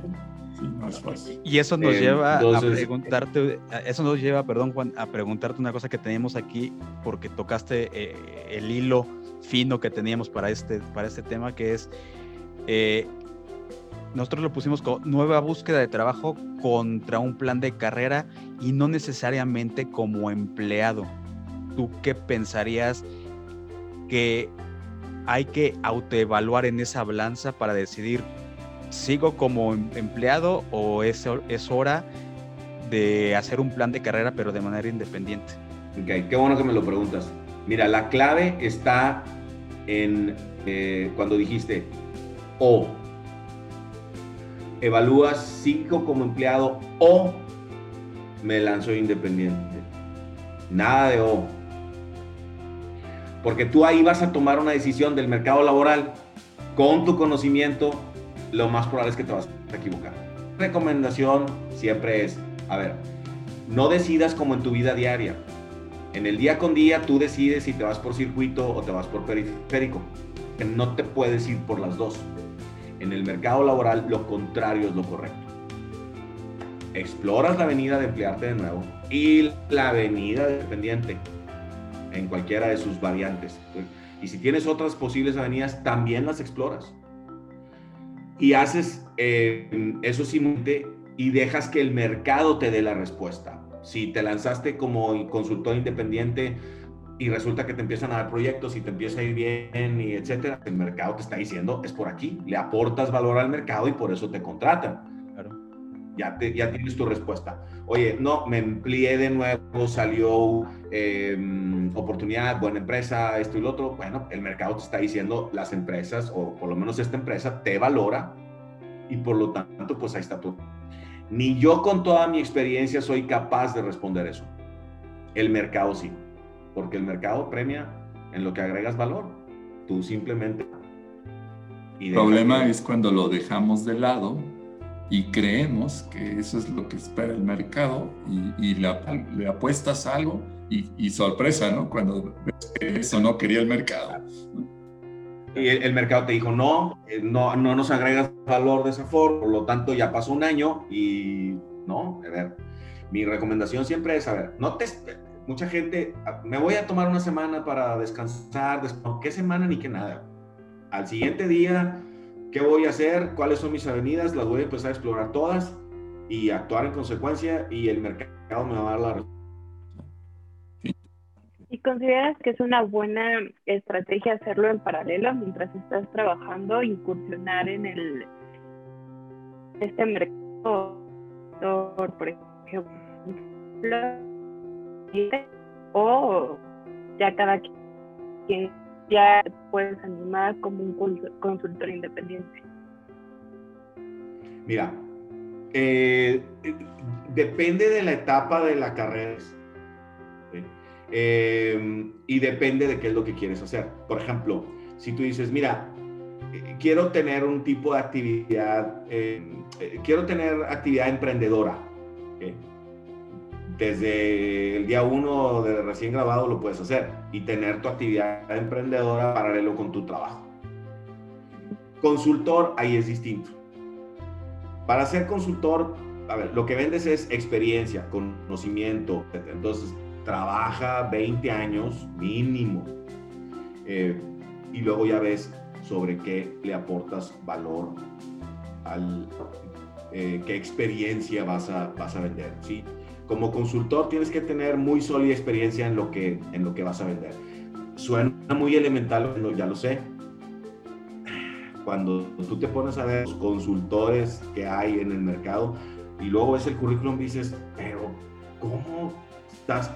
No es fácil. Y eso nos eh, lleva a preguntarte, eso nos lleva, perdón Juan, a preguntarte una cosa que teníamos aquí, porque tocaste eh, el hilo fino que teníamos para este, para este tema, que es, nosotros lo pusimos como nueva búsqueda de trabajo contra un plan de carrera y no necesariamente como empleado. ¿tú qué pensarías que hay que autoevaluar en esa balanza para decidir, sigo como em, empleado o es, es hora de hacer un plan de carrera pero de manera independiente? Ok, qué bueno que me lo preguntas. Mira, la clave está en eh, cuando dijiste o evalúas sigo como empleado o me lanzo independiente. Nada de o porque tú ahí vas a tomar una decisión del mercado laboral con tu conocimiento, lo más probable es que te vas a equivocar. Recomendación siempre es, a ver, no decidas como en tu vida diaria. En el día con día tú decides si te vas por circuito o te vas por periférico. No te puedes ir por las dos. En el mercado laboral lo contrario es lo correcto. Exploras la avenida de emplearte de nuevo y la avenida de dependiente en cualquiera de sus variantes. Y si tienes otras posibles avenidas, también las exploras. Y haces eh, eso simplemente y dejas que el mercado te dé la respuesta. Si te lanzaste como consultor independiente y resulta que te empiezan a dar proyectos y te empieza a ir bien y etcétera, el mercado te está diciendo es por aquí, le aportas valor al mercado y por eso te contratan ya, ya tienes tu respuesta. Oye, no, me empleé de nuevo, salió em, oportunidad, buena empresa, esto y lo otro. Bueno, el mercado te está diciendo, las empresas, o por lo menos esta empresa, te valora y por lo tanto, pues ahí está tú. Ni yo con toda mi experiencia soy capaz de responder eso. El mercado sí, porque el mercado premia en lo que agregas valor. Tú simplemente... El problema es cuando lo dejamos de lado y creemos que eso es lo que espera el mercado y, le, apuestas algo y, sorpresa, ¿no? Cuando ves que eso no quería el mercado. Y el, mercado te dijo, no, eh, no, no nos agregas valor de esa forma, por lo tanto ya pasó un año y no, a ver, mi recomendación siempre es, a ver, no te, mucha gente, me voy a tomar una semana para descansar, ¿qué semana ni qué nada? Al siguiente día ¿Qué voy a hacer? ¿Cuáles son mis avenidas? Las voy a empezar a explorar todas y actuar en consecuencia y el mercado me va a dar la ¿Y consideras que es una buena estrategia hacerlo en paralelo mientras estás trabajando, incursionar en el este mercado, por ejemplo, o ya cada quien ya puedes animar como un consultor independiente? Mira, eh, depende de la etapa de la carrera eh, y depende de qué es lo que quieres hacer. Por ejemplo, Si tú dices, mira, eh, quiero tener un tipo de actividad, eh, quiero tener actividad emprendedora. Desde el día uno de recién grabado lo puedes hacer y tener tu actividad emprendedora paralelo con tu trabajo. Consultor, ahí es distinto. Para ser consultor, a ver, lo que vendes es experiencia, conocimiento. Entonces, trabaja 20 años mínimo. y luego ya ves sobre qué le aportas valor al eh, qué experiencia vas a, vas a vender. ¿sí? Como consultor tienes que tener muy sólida experiencia en lo que, en lo que vas a vender. Suena muy elemental, ya lo sé. Cuando tú te pones a ver los consultores que hay en el mercado y luego ves el currículum dices, pero ¿cómo estás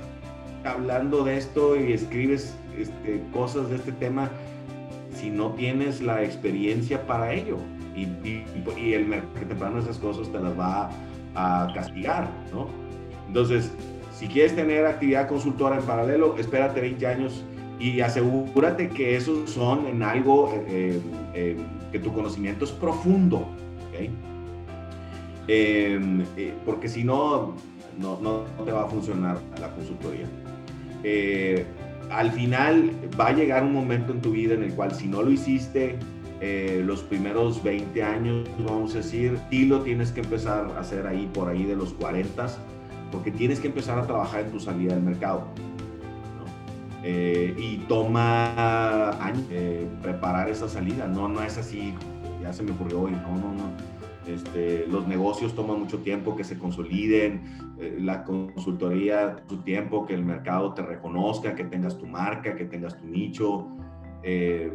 hablando de esto y escribes este, cosas de este tema? si no tienes la experiencia para ello. Y, y, el mercado temprano esas cosas te las va a castigar, ¿no? Entonces, si quieres tener actividad consultora en paralelo, espérate 20 años y asegúrate que esos son en algo eh, eh, que tu conocimiento es profundo, ¿okay? Em, eh, porque si no, no, no, te va a funcionar la consultoría al final va a llegar un momento en tu vida en el cual si no lo hiciste eh, los primeros 20 años, vamos a decir, sí lo tienes que empezar a hacer ahí por ahí de los 40, porque tienes que empezar a trabajar en tu salida del mercado. Eh, y toma años eh, preparar esa salida, no, no es así, ya se me ocurrió hoy, no, no, no este, los negocios toman mucho tiempo que se consoliden, eh, la consultoría, su tiempo, que el mercado te reconozca, que tengas tu marca, que tengas tu nicho. Eh,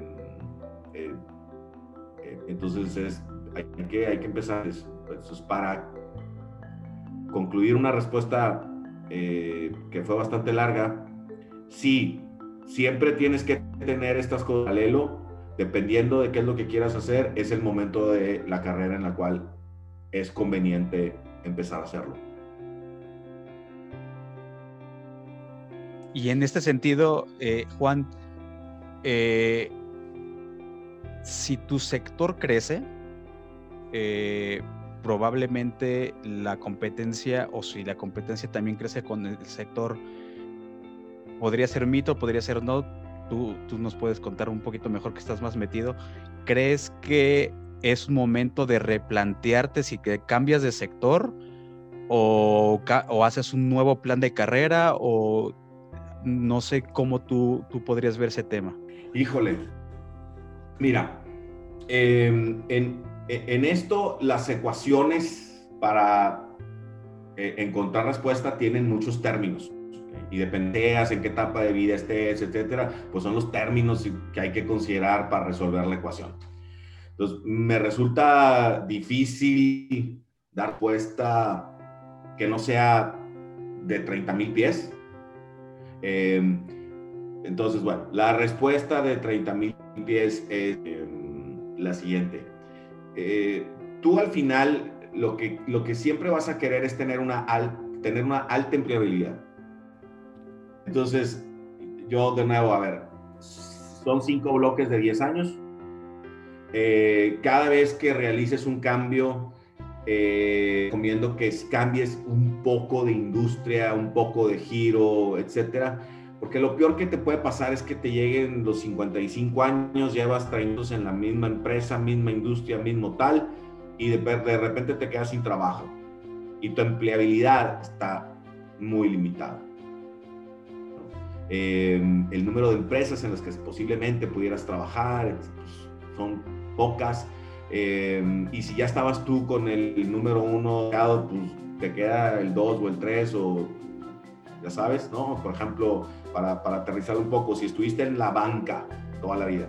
eh, entonces hay, que, hay que empezar. Eso para concluir una respuesta que fue bastante larga. Sí, siempre tienes que tener estas cosas paralelo dependiendo de qué es lo que quieras hacer, es el momento de la carrera en la cual es conveniente empezar a hacerlo. Y en este sentido, eh, Juan, eh, si tu sector crece, eh, probablemente la competencia, o si la competencia también crece con el sector, podría ser mito, podría ser no, tú, nos puedes contar un poquito mejor que estás más metido. ¿Crees que es momento de replantearte si que cambias de sector o, o, haces un nuevo plan de carrera o no sé cómo tú, tú podrías ver ese tema? Híjole, mira, em, en, en, esto las ecuaciones para eh, encontrar respuesta tienen muchos términos y dependeas en qué etapa de vida estés, etcétera, pues son los términos que hay que considerar para resolver la ecuación. Entonces, me resulta difícil dar respuesta que no sea de 30 mil pies. Em, entonces, bueno, la respuesta de 30 mil pies es em, la siguiente. Eh, tú al final lo que, siempre vas a querer es tener una, tener una alta empleabilidad. Entonces, yo de nuevo, a ver, son cinco bloques de 10 años. Eh, cada vez que realices un cambio, eh, recomiendo que cambies un poco de industria, un poco de giro, etcétera. Porque lo peor que te puede pasar es que te lleguen los 55 años, llevas 30 en la misma empresa, misma industria, mismo tal, y de, de repente te quedas sin trabajo. Y tu empleabilidad está muy limitada. Em, el número de empresas en las que posiblemente pudieras trabajar pues, son pocas. Em, y si ya estabas tú con el número uno, pues te queda el dos o el tres o ya sabes, ¿no? Por ejemplo, para, para aterrizar un poco, si estuviste en la banca toda la vida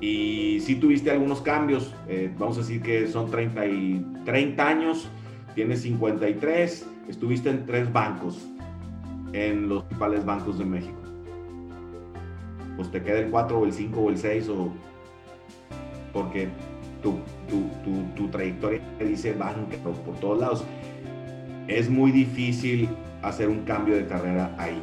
y si tuviste algunos cambios, eh, vamos a decir que son 30, y, 30 años, tienes 53, estuviste en tres bancos, en los principales bancos de México. Pues te queda el 4 o el 5 o el 6 o porque tu, tu, tu, tu trayectoria dice banca por todos lados. Es muy difícil hacer un cambio de carrera ahí.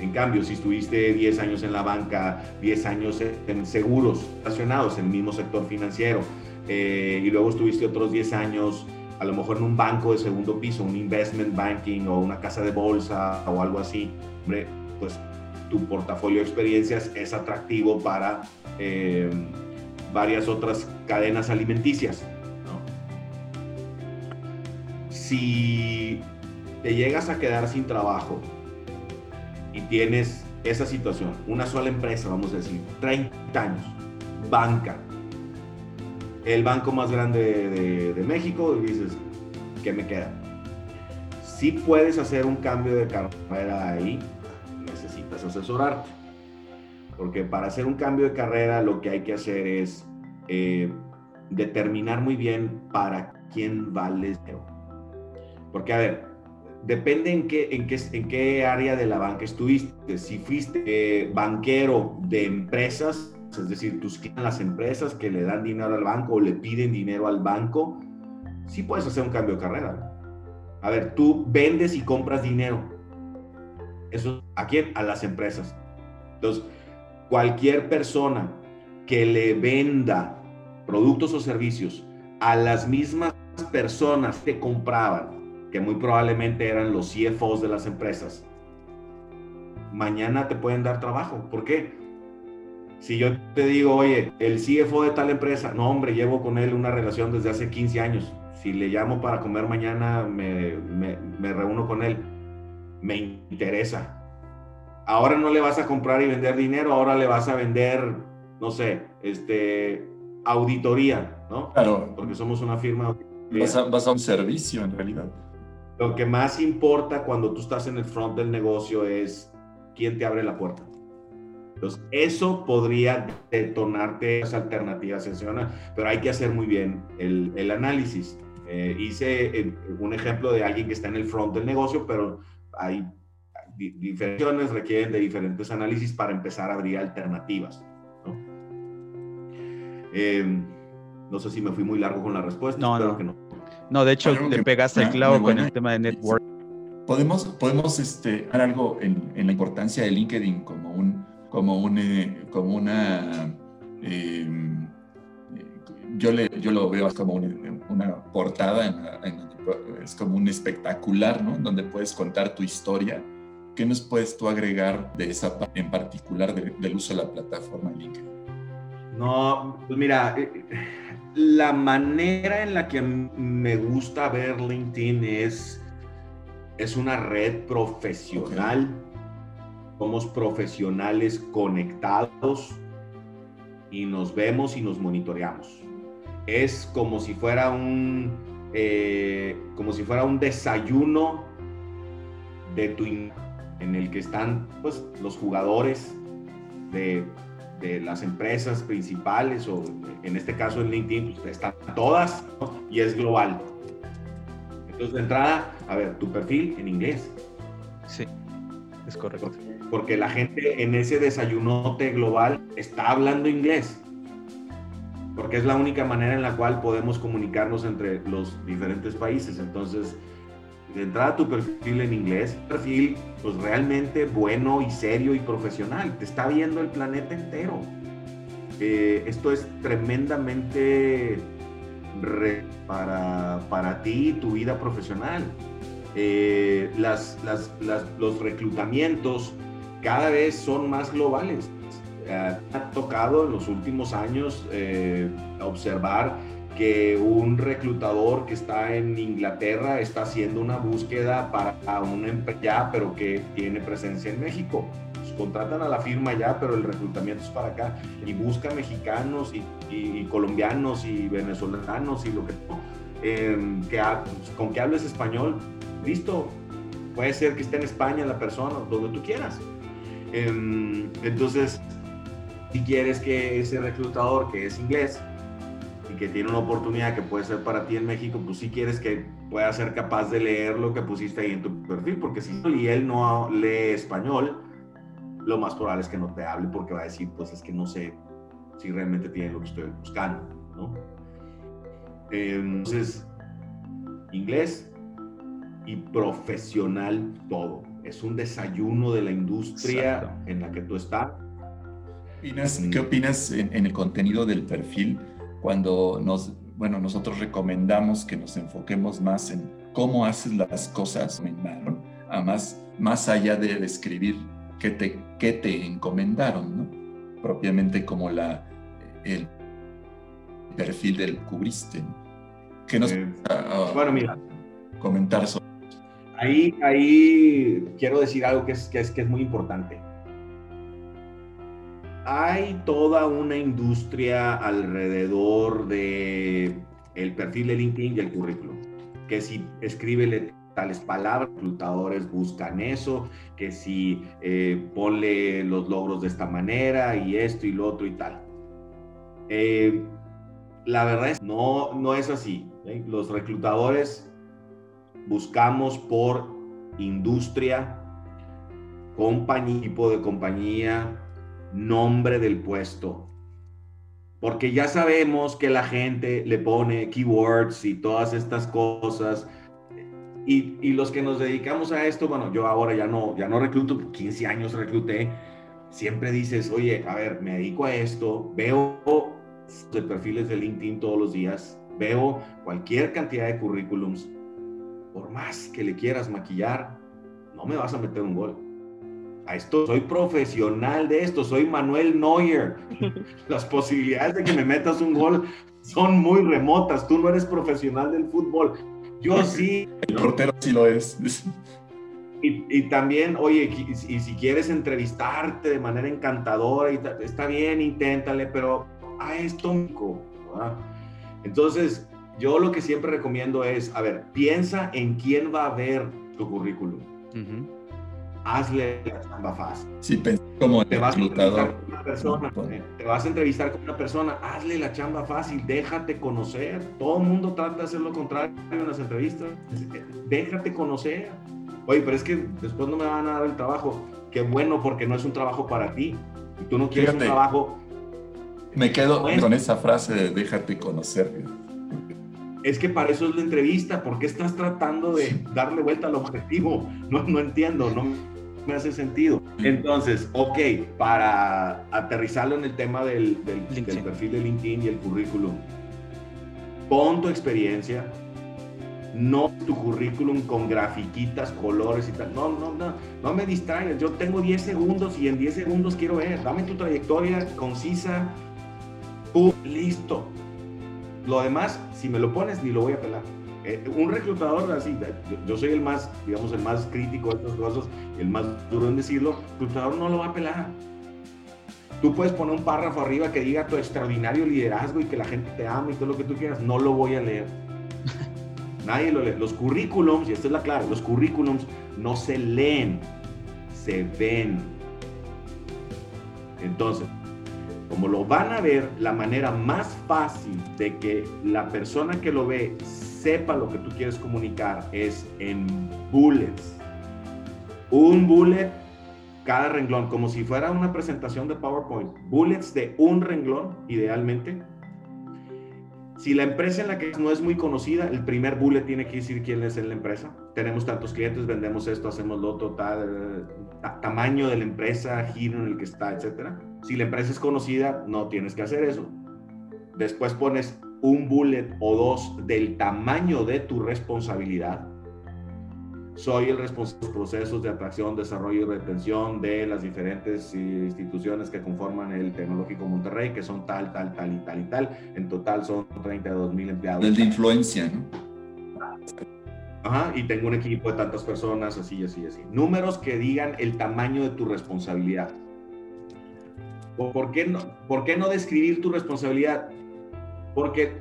En cambio, si estuviste 10 años en la banca, 10 años en seguros relacionados en el mismo sector financiero, eh, y luego estuviste otros 10 años a lo mejor en un banco de segundo piso, un investment banking o una casa de bolsa o algo así, hombre, pues tu portafolio de experiencias es atractivo para eh, varias otras cadenas alimenticias. Si te llegas a quedar sin trabajo y tienes esa situación, una sola empresa, vamos a decir, 30 años, banca, el banco más grande de, México, y dices, ¿qué me queda? Si puedes hacer un cambio de carrera ahí, necesitas asesorarte. Porque para hacer un cambio de carrera lo que hay que hacer es eh, determinar muy bien para quién vales. Porque, a ver, depende en qué, en qué, en qué área de la banca estuviste. Si fuiste eh, banquero de empresas, es decir, tus las empresas que le dan dinero al banco o le piden dinero al banco, sí puedes hacer un cambio de carrera. A ver, tú vendes y compras dinero. Eso, ¿a quién? A las empresas. Entonces, cualquier persona que le venda productos o servicios a las mismas personas que compraban, que muy probablemente eran los CFOs de las empresas, mañana te pueden dar trabajo. ¿Por qué? Si yo te digo, oye, el CFO de tal empresa, no, hombre, llevo con él una relación desde hace 15 años. Si le llamo para comer mañana, me, me, reúno con él. Me interesa. Ahora no le vas a comprar y vender dinero, ahora le vas a vender, no sé, este, auditoría, ¿no? Claro. Porque somos una firma. Vas a, vas a un servicio en realidad. Lo que más importa cuando tú estás en el front del negocio es quién te abre la puerta. Entonces, eso podría detonarte las alternativas, pero hay que hacer muy bien el, el análisis. Eh, hice eh, un ejemplo de alguien que está en el front del negocio, pero hay diferentes requieren de diferentes análisis para empezar a abrir alternativas. ¿no? Em, no sé si me fui muy largo con la respuesta. No, no. Que no. No, de hecho, le pegaste el clavo con el tema de network. Podemos, podemos este, algo en, en la importancia de LinkedIn como un como, un, eh, como una... Em, yo, le, yo lo veo como una, portada, es como un espectacular, ¿no? Donde puedes contar tu historia. ¿Qué nos puedes tú agregar de esa en particular del uso de la plataforma LinkedIn? No, pues mira, eh, la manera en la que me gusta ver LinkedIn es, es una red profesional somos profesionales conectados y nos vemos y nos monitoreamos. Es como si fuera un, eh, como si fuera un desayuno de tu en el que están pues, los jugadores de, de las empresas principales o en este caso en LinkedIn pues, están todas y es global. Entonces de entrada, a ver, tu perfil en inglés. Sí, es correcto porque la gente en ese desayunote global está hablando inglés, porque es la única manera en la cual podemos comunicarnos entre los diferentes países. Entonces, de entrada tu perfil en inglés, perfil pues realmente bueno y serio y profesional, te está viendo el planeta entero. Eh, esto es tremendamente para, para ti y tu vida profesional. Eh, las, las, los reclutamientos cada vez son más globales. ha tocado en los últimos años eh, observar que un reclutador que está en Inglaterra está haciendo una búsqueda para una empresa pero que tiene presencia en México. Pues, contratan a la firma ya, pero el reclutamiento es para acá. Y busca mexicanos y, colombianos y venezolanos y lo que... Eh, con que hables español, listo. Puede ser que esté en España la persona, donde tú quieras. Em, entonces, si quieres que ese reclutador que es inglés y que tiene una oportunidad que puede ser para ti en México, pues si quieres que pueda ser capaz de leer lo que pusiste ahí en tu perfil, porque si y él no lee español, lo más probable es que no te hable porque va a decir, pues es que no sé si realmente tiene lo que estoy buscando, ¿no? Entonces, inglés y profesional todo es un desayuno de la industria en la que tú estás. ¿Qué opinas en, el contenido del perfil cuando nos, bueno, nosotros recomendamos que nos enfoquemos más en cómo haces las cosas, a más, más allá de describir qué te, qué te encomendaron, ¿no? propiamente como la, el perfil del cubriste. ¿Qué nos eh, bueno, mira, comentar sobre Ahí, ahí quiero decir algo que es, que es, que es muy importante. Hay toda una industria alrededor de el perfil de LinkedIn y el currículum. Que si escríbele tales palabras, reclutadores buscan eso, que si eh, ponle los logros de esta manera y esto y lo otro y tal. Eh, la verdad es no, no es así. ¿eh? Los reclutadores buscamos por industria, compañía, tipo de compañía, nombre del puesto. Porque ya sabemos que la gente le pone keywords y todas estas cosas. Y, y, los que nos dedicamos a esto, bueno, yo ahora ya no, ya no recluto, 15 años recluté, siempre dices, oye, a ver, me dedico a esto, veo de perfiles de LinkedIn todos los días, veo cualquier cantidad de currículums, por más que le quieras maquillar, no me vas a meter un gol. A esto soy profesional de esto, soy Manuel Neuer. Las posibilidades de que me metas un gol son muy remotas. Tú no eres profesional del fútbol. Yo sí. El portero sí lo es. Y, también, oye, y, si quieres entrevistarte de manera encantadora, y está bien, inténtale, pero a esto, ¿verdad? Entonces, yo lo que siempre recomiendo es, a ver, piensa en quién va a ver tu currículum. Hazle la chamba fácil. Sí, como te vas a entrevistar con una persona, eh, te vas a entrevistar con una persona, hazle la chamba fácil, déjate conocer. Todo el mundo trata de hacer lo contrario en las entrevistas. Déjate conocer. Oye, pero es que después no me van a dar el trabajo. Qué bueno, porque no es un trabajo para ti. Y tú no quieres un trabajo. Me quedo con esa frase de déjate conocer es que para eso es la entrevista, ¿por qué estás tratando de darle vuelta al objetivo? No, no entiendo, no me hace sentido. Entonces, ok, para aterrizarlo en el tema del, del, del perfil de LinkedIn y el currículum, pon tu experiencia, no tu currículum con grafiquitas, colores y tal. No, no, no, no me distraigas. Yo tengo 10 segundos y en 10 segundos quiero ver. Dame tu trayectoria concisa. Pum, listo. Lo demás, si me lo pones, ni lo voy a pelar. Eh, un reclutador así, yo, soy el más, digamos, el más crítico de estas cosas, el más duro en decirlo, el reclutador no lo va a pelar. Tú puedes poner un párrafo arriba que diga tu extraordinario liderazgo y que la gente te ama y todo lo que tú quieras, no lo voy a leer. Nadie lo lee. Los currículums, y esta es la clave, los currículums no se leen, se ven. Entonces, como lo van a ver, la manera más fácil de que la persona que lo ve sepa lo que tú quieres comunicar es en bullets. Un bullet cada renglón, como si fuera una presentación de PowerPoint. Bullets de un renglón, idealmente. Si la empresa en la que no es muy conocida, el primer bullet tiene que decir quién es en la empresa. Tenemos tantos clientes, vendemos esto, hacemos lo otro, tamaño de la empresa, giro en el que está, etcétera si la empresa es conocida, no tienes que hacer eso. Después pones un bullet o dos del tamaño de tu responsabilidad. Soy el responsable de los procesos de atracción, desarrollo y retención de las diferentes instituciones que conforman el Tecnológico Monterrey, que son tal, tal, tal y tal y tal. En total son 32 mil empleados. El de influencia, ¿no? Ajá, y tengo un equipo de tantas personas, así, así, así. Números que digan el tamaño de tu responsabilidad. ¿Por qué no, por qué no describir tu responsabilidad? Porque,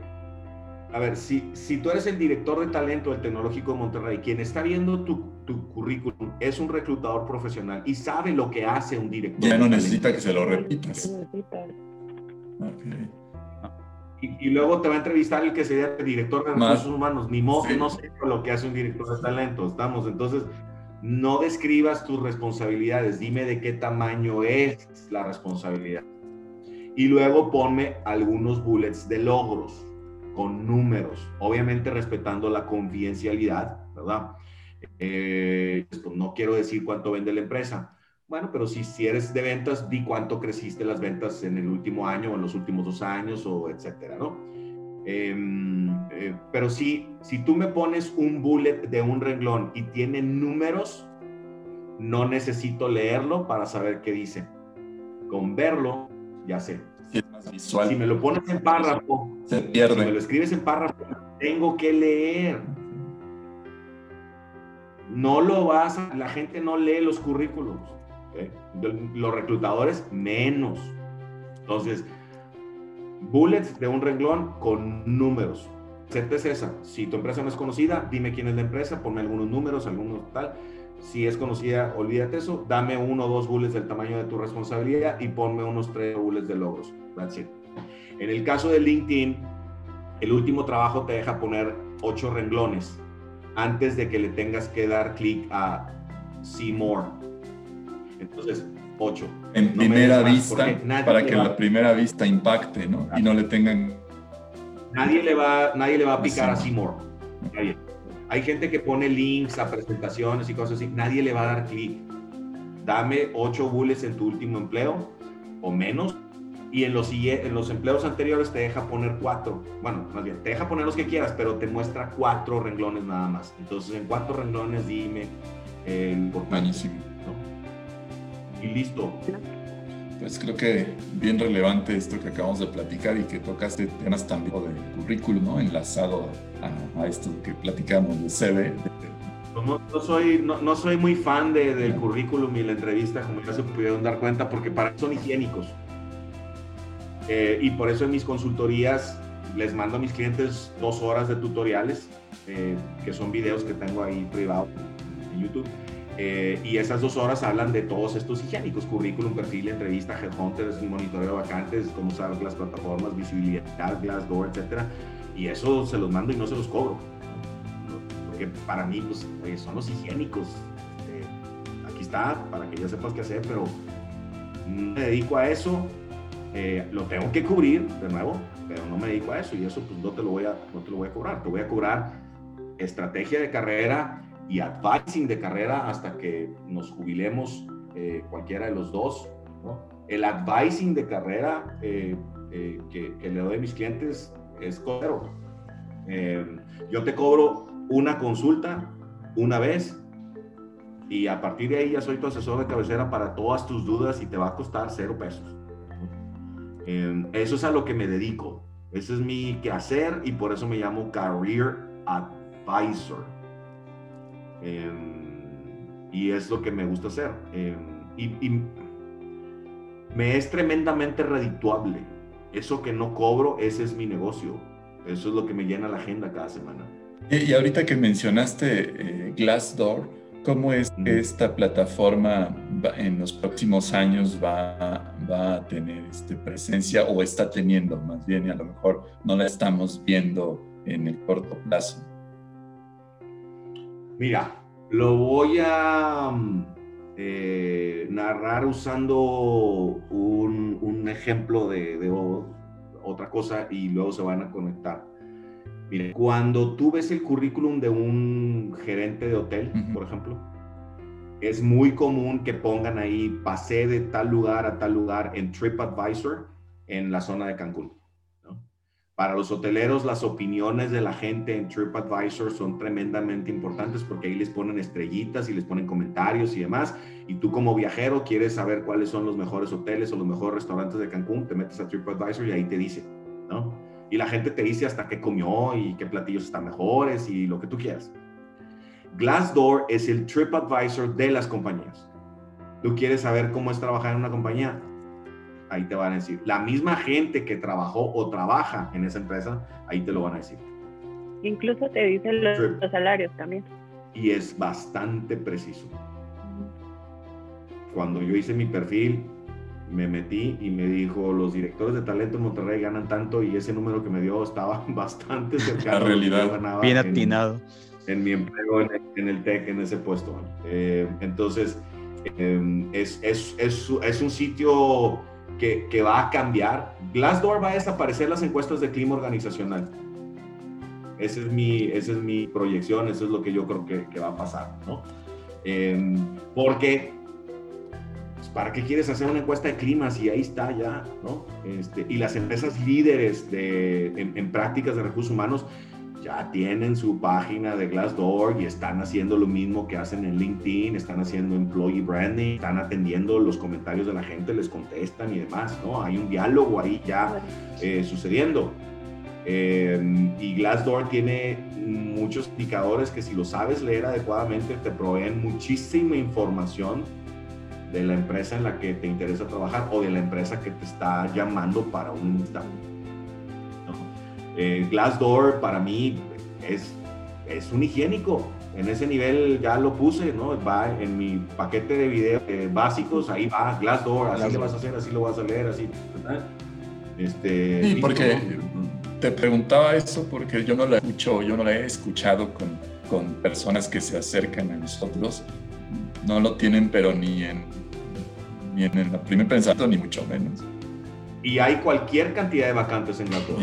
a ver, si, si tú eres el director de talento del Tecnológico de Monterrey, quien está viendo tu, tu currículum es un reclutador profesional y sabe lo que hace un director. Ya no necesita que se lo repitas. Y, luego te va a entrevistar el que sería el director de recursos humanos. Ni modo no sé lo que hace un director de talento. Estamos, entonces, no describas tus responsabilidades, dime de qué tamaño es la responsabilidad. Y luego ponme algunos bullets de logros con números, obviamente respetando la confidencialidad, ¿verdad? Eh, no quiero decir cuánto vende la empresa. Bueno, pero si, si eres de ventas, di cuánto creciste las ventas en el último año o en los últimos dos años o etcétera, ¿no? Em, eh, pero si, si tú me pones un bullet de un renglón y tiene números, no necesito leerlo para saber qué dice. Con verlo, ya sé. Si me lo pones en párrafo, se pierde. Si me lo escribes en párrafo, tengo que leer. No lo vas a, la gente no lee los currículums. Los reclutadores menos. Entonces, bullets de un renglón con números. es esa. Si tu empresa no es conocida, dime quién es la empresa, ponme algunos números, algunos tal. Si es conocida, olvídate eso. Dame uno o dos bullets del tamaño de tu responsabilidad y ponme unos tres bullets de logros. That's it. En el caso de LinkedIn, el último trabajo te deja poner ocho renglones antes de que le tengas que dar clic a See More. Entonces, ocho. En primera vista, para que la primera vista impacte, ¿no? Y no le tengan... Nadie le va, nadie le va a picar a See More. Nadie. Hay gente que pone links a presentaciones y cosas así. Nadie le va a dar clic. Dame ocho bullets en tu último empleo o menos. Y en los, en los empleos anteriores te deja poner cuatro. Bueno, más bien, te deja poner los que quieras, pero te muestra cuatro renglones nada más. Entonces, en cuatro renglones dime el Buenísimo. Y listo. Pues creo que bien relevante esto que acabamos de platicar y que tocaste temas también del currículum, ¿no? Enlazado a, esto que platicamos de CV. No, soy, no, soy muy fan de, del currículum y la entrevista, como ya se pudieron dar cuenta, porque para son higiénicos. Eh, y por eso en mis consultorías les mando a mis clientes dos horas de tutoriales, eh, que son videos que tengo ahí privados en YouTube eh, y esas dos horas hablan de todos estos higiénicos, currículum, perfil, entrevista, headhunters, monitoreo de vacantes, cómo usar las plataformas, visibilidad, Glassdoor, etcétera. Y eso se los mando y no se los cobro. Porque para mí, pues, son los higiénicos. Eh, aquí está, para que ya sepas qué hacer, pero me dedico a eso. Eh, lo tengo que cubrir, de nuevo, pero no me dedico a eso y eso pues no te lo voy a, no te lo voy a cobrar. Te voy a cobrar estrategia de carrera, y advising de carrera hasta que nos jubilemos eh, cualquiera de los dos. El advising de carrera eh, eh, que, le doy a mis clientes es cero. yo te cobro una consulta una vez y a partir de ahí ya soy tu asesor de cabecera para todas tus dudas y te va a costar cero pesos. eso es a lo que me dedico. Ese es mi quehacer y por eso me llamo Career Advisor. Em, y es lo que me gusta hacer. Em, y, me es tremendamente redituable. Eso que no cobro, ese es mi negocio. Eso es lo que me llena la agenda cada semana. Y, ahorita que mencionaste eh, Glassdoor, ¿cómo es que esta plataforma en los próximos años va, va a tener este, presencia o está teniendo más bien y a lo mejor no la estamos viendo en el corto plazo? Mira, lo voy a mm, eh, narrar usando un, ejemplo de, otra cosa y luego se van a conectar. Mira, cuando tú ves el currículum de un gerente de hotel, por ejemplo, es muy común que pongan ahí, pasé de tal lugar a tal lugar en TripAdvisor en la zona de Cancún. Para los hoteleros, las opiniones de la gente en TripAdvisor son tremendamente importantes porque ahí les ponen estrellitas y les ponen comentarios y demás. Y tú como viajero quieres saber cuáles son los mejores hoteles o los mejores restaurantes de Cancún, te metes a TripAdvisor y ahí te dice, ¿no? Y la gente te dice hasta qué comió y qué platillos están mejores y lo que tú quieras. Glassdoor es el TripAdvisor de las compañías. Tú quieres saber cómo es trabajar en una compañía, ahí te van a decir. La misma gente que trabajó o trabaja en esa empresa, ahí te lo van a decir. Incluso te dicen los, salarios también. Y es bastante preciso. Cuando yo hice mi perfil, me metí y me dijo, los directores de talento en Monterrey ganan tanto y ese número que me dio estaba bastante cercano. La realidad. Bien atinado. En, mi empleo en el, en el TEC, en ese puesto. Eh, entonces, eh, es, es, es, es, un sitio que, va a cambiar. Glassdoor va a desaparecer las encuestas de clima organizacional. esa es mi, esa es mi proyección, eso es lo que yo creo que, va a pasar, ¿no? Em, porque, pues, ¿para qué quieres hacer una encuesta de clima si ahí está ya, ¿no? Este, y las empresas líderes de, en prácticas de recursos humanos ya tienen su página de Glassdoor y están haciendo lo mismo que hacen en LinkedIn, están haciendo employee branding, están atendiendo los comentarios de la gente, les contestan y demás, ¿no? Hay un diálogo ahí ya eh, sucediendo. Eh, y Glassdoor tiene muchos indicadores que si lo sabes leer adecuadamente te proveen muchísima información de la empresa en la que te interesa trabajar o de la empresa que te está llamando para un instante. Eh, Glassdoor para mí es, es un higiénico. En ese nivel ya lo puse, ¿no? Va en mi paquete de videos eh, básicos, ahí va Glassdoor, así lo vas a hacer, así lo vas a leer, así. Este, sí, porque te preguntaba eso porque yo no la escucho, yo no la he escuchado con, con personas que se acercan a nosotros. No lo tienen, pero ni en, ni en el primer pensamiento, ni mucho menos. Y hay cualquier cantidad de vacantes en Glassdoor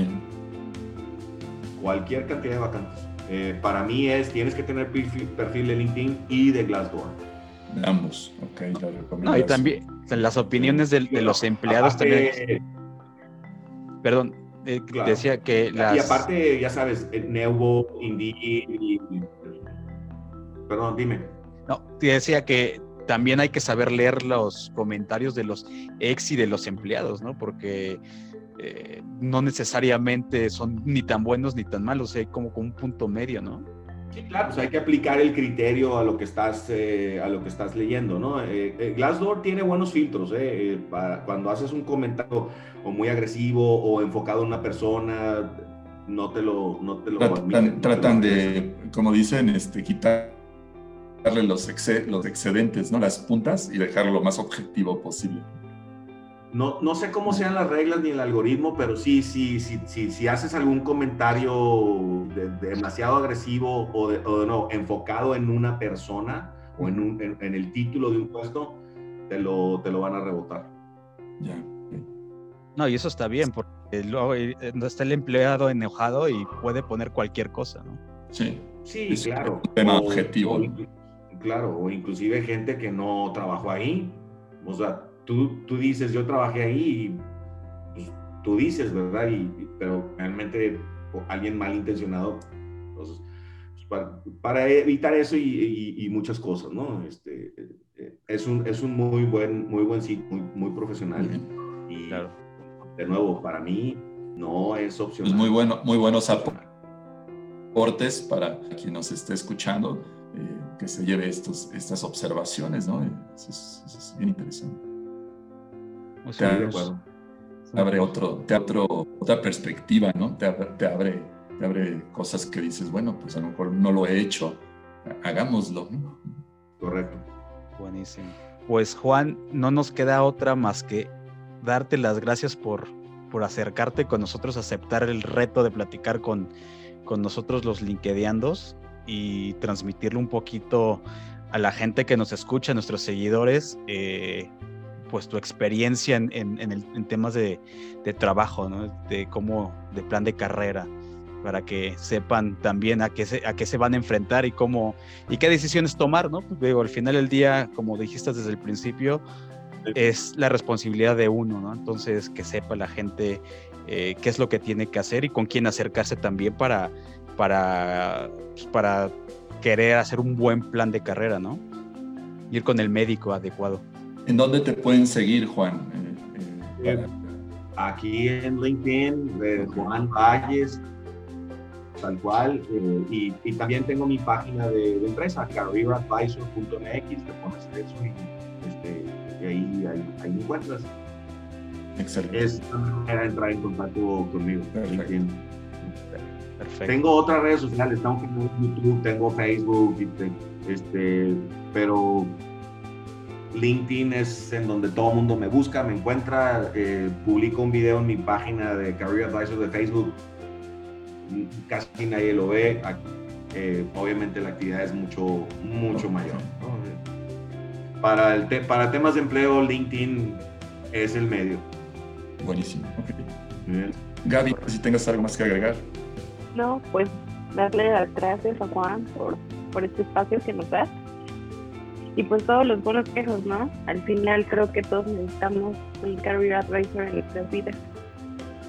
cualquier cantidad de vacantes. Eh, para mí es, tienes que tener perfil, de LinkedIn y de Glassdoor. Ambos, ok, No, y también las opiniones de, los empleados también. Perdón, eh, decía que las... Y aparte, ya sabes, Neuvo, Indeed Perdón, dime. No, te decía que también hay que saber leer los comentarios de los ex y de los empleados, ¿no? Porque eh, no necesariamente son ni tan buenos ni tan malos, hay como, como un punto medio, ¿no? Sí, claro, pues hay que aplicar el criterio a lo que estás, eh, a lo que estás leyendo, ¿no? Eh, Glassdoor tiene buenos filtros, Para cuando haces un comentario o muy agresivo o enfocado en una persona, no te lo, no te lo tratan, tratan de, como dicen, este, quitarle los, los excedentes, ¿no? Las puntas y dejarlo lo más objetivo posible. No, no sé cómo sean las reglas ni el algoritmo, pero sí, sí, sí, sí si haces algún comentario demasiado agresivo o, de, no, enfocado en una persona o en, un, en, el título de un puesto, te lo, te lo van a rebotar. Ya. No, y eso está bien, porque luego eh, está el empleado enojado y puede poner cualquier cosa, ¿no? Sí. Sí, claro. Un tema objetivo. claro, o inclusive gente que no trabajó ahí. O sea, tú, dices, yo trabajé ahí y pues, tú dices, ¿verdad? Y, pero realmente alguien malintencionado, entonces, pues, para, evitar eso y, muchas cosas, ¿no? Este, eh, es, un, es un muy buen, muy buen sitio, muy, muy profesional. Y claro. de nuevo, para mí no es opcional. Pues muy, bueno, muy buenos aportes para quien nos esté escuchando, eh, que se lleve estos, estas observaciones, ¿no? eso es bien interesante te, abre, otro, te otra perspectiva, ¿no? Te, te, abre, te abre cosas que dices, bueno, pues a lo mejor no lo he hecho, hagámoslo, ¿no? Correcto. Buenísimo. Pues Juan, no nos queda otra más que darte las gracias por, por acercarte con nosotros, aceptar el reto de platicar con, con nosotros los LinkedIndos y transmitirle un poquito a la gente que nos escucha, a nuestros seguidores, eh, pues tu experiencia en, en, temas de, trabajo, ¿no? de cómo, de plan de carrera, para que sepan también a qué se, a qué se van a enfrentar y cómo y qué decisiones tomar, ¿no? Pues, al final del día, como dijiste desde el principio, es la responsabilidad de uno, ¿no? Entonces que sepa la gente eh, qué es lo que tiene que hacer y con quién acercarse también para para pues, para querer hacer un buen plan de carrera, ¿no? Ir con el médico adecuado. ¿En dónde te pueden seguir, Juan? Eh, eh, aquí en LinkedIn, Juan Valles, tal cual. Eh, y, también tengo mi página de, empresa, careeradvisor.mx, te pones eso y, este, ahí, ahí, me encuentras. Excelente. Es de entrar en contacto conmigo. Perfecto. Tengo otras redes sociales, tengo YouTube, tengo Facebook, este, pero LinkedIn es en donde todo el mundo me busca, me encuentra, eh, publico un video en mi página de Career Advisor de Facebook, casi nadie lo ve, eh, obviamente la actividad es mucho, mucho mayor. Para, el para temas de empleo, LinkedIn es el medio. Buenísimo. Gaby, si tengas algo más que agregar. No, pues darle las gracias a Juan por, por este espacio que nos das. Y pues todos los buenos quejos, ¿no? Al final creo que todos necesitamos un career advisor en nuestras vidas.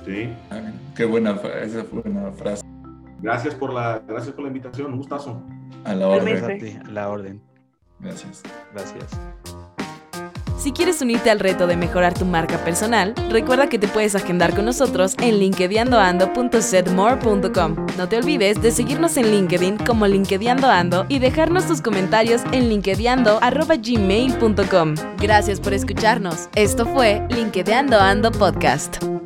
Sí. Ah, qué buena, esa fue una frase. Gracias por la, gracias por la invitación, un gustazo. A la orden. A la orden. Gracias. Gracias. Si quieres unirte al reto de mejorar tu marca personal, recuerda que te puedes agendar con nosotros en linkedinando.setmore.com. No te olvides de seguirnos en LinkedIn como LinkedInando y dejarnos tus comentarios en linkedinando.gmail.com. Gracias por escucharnos. Esto fue LinkedInando Ando Podcast.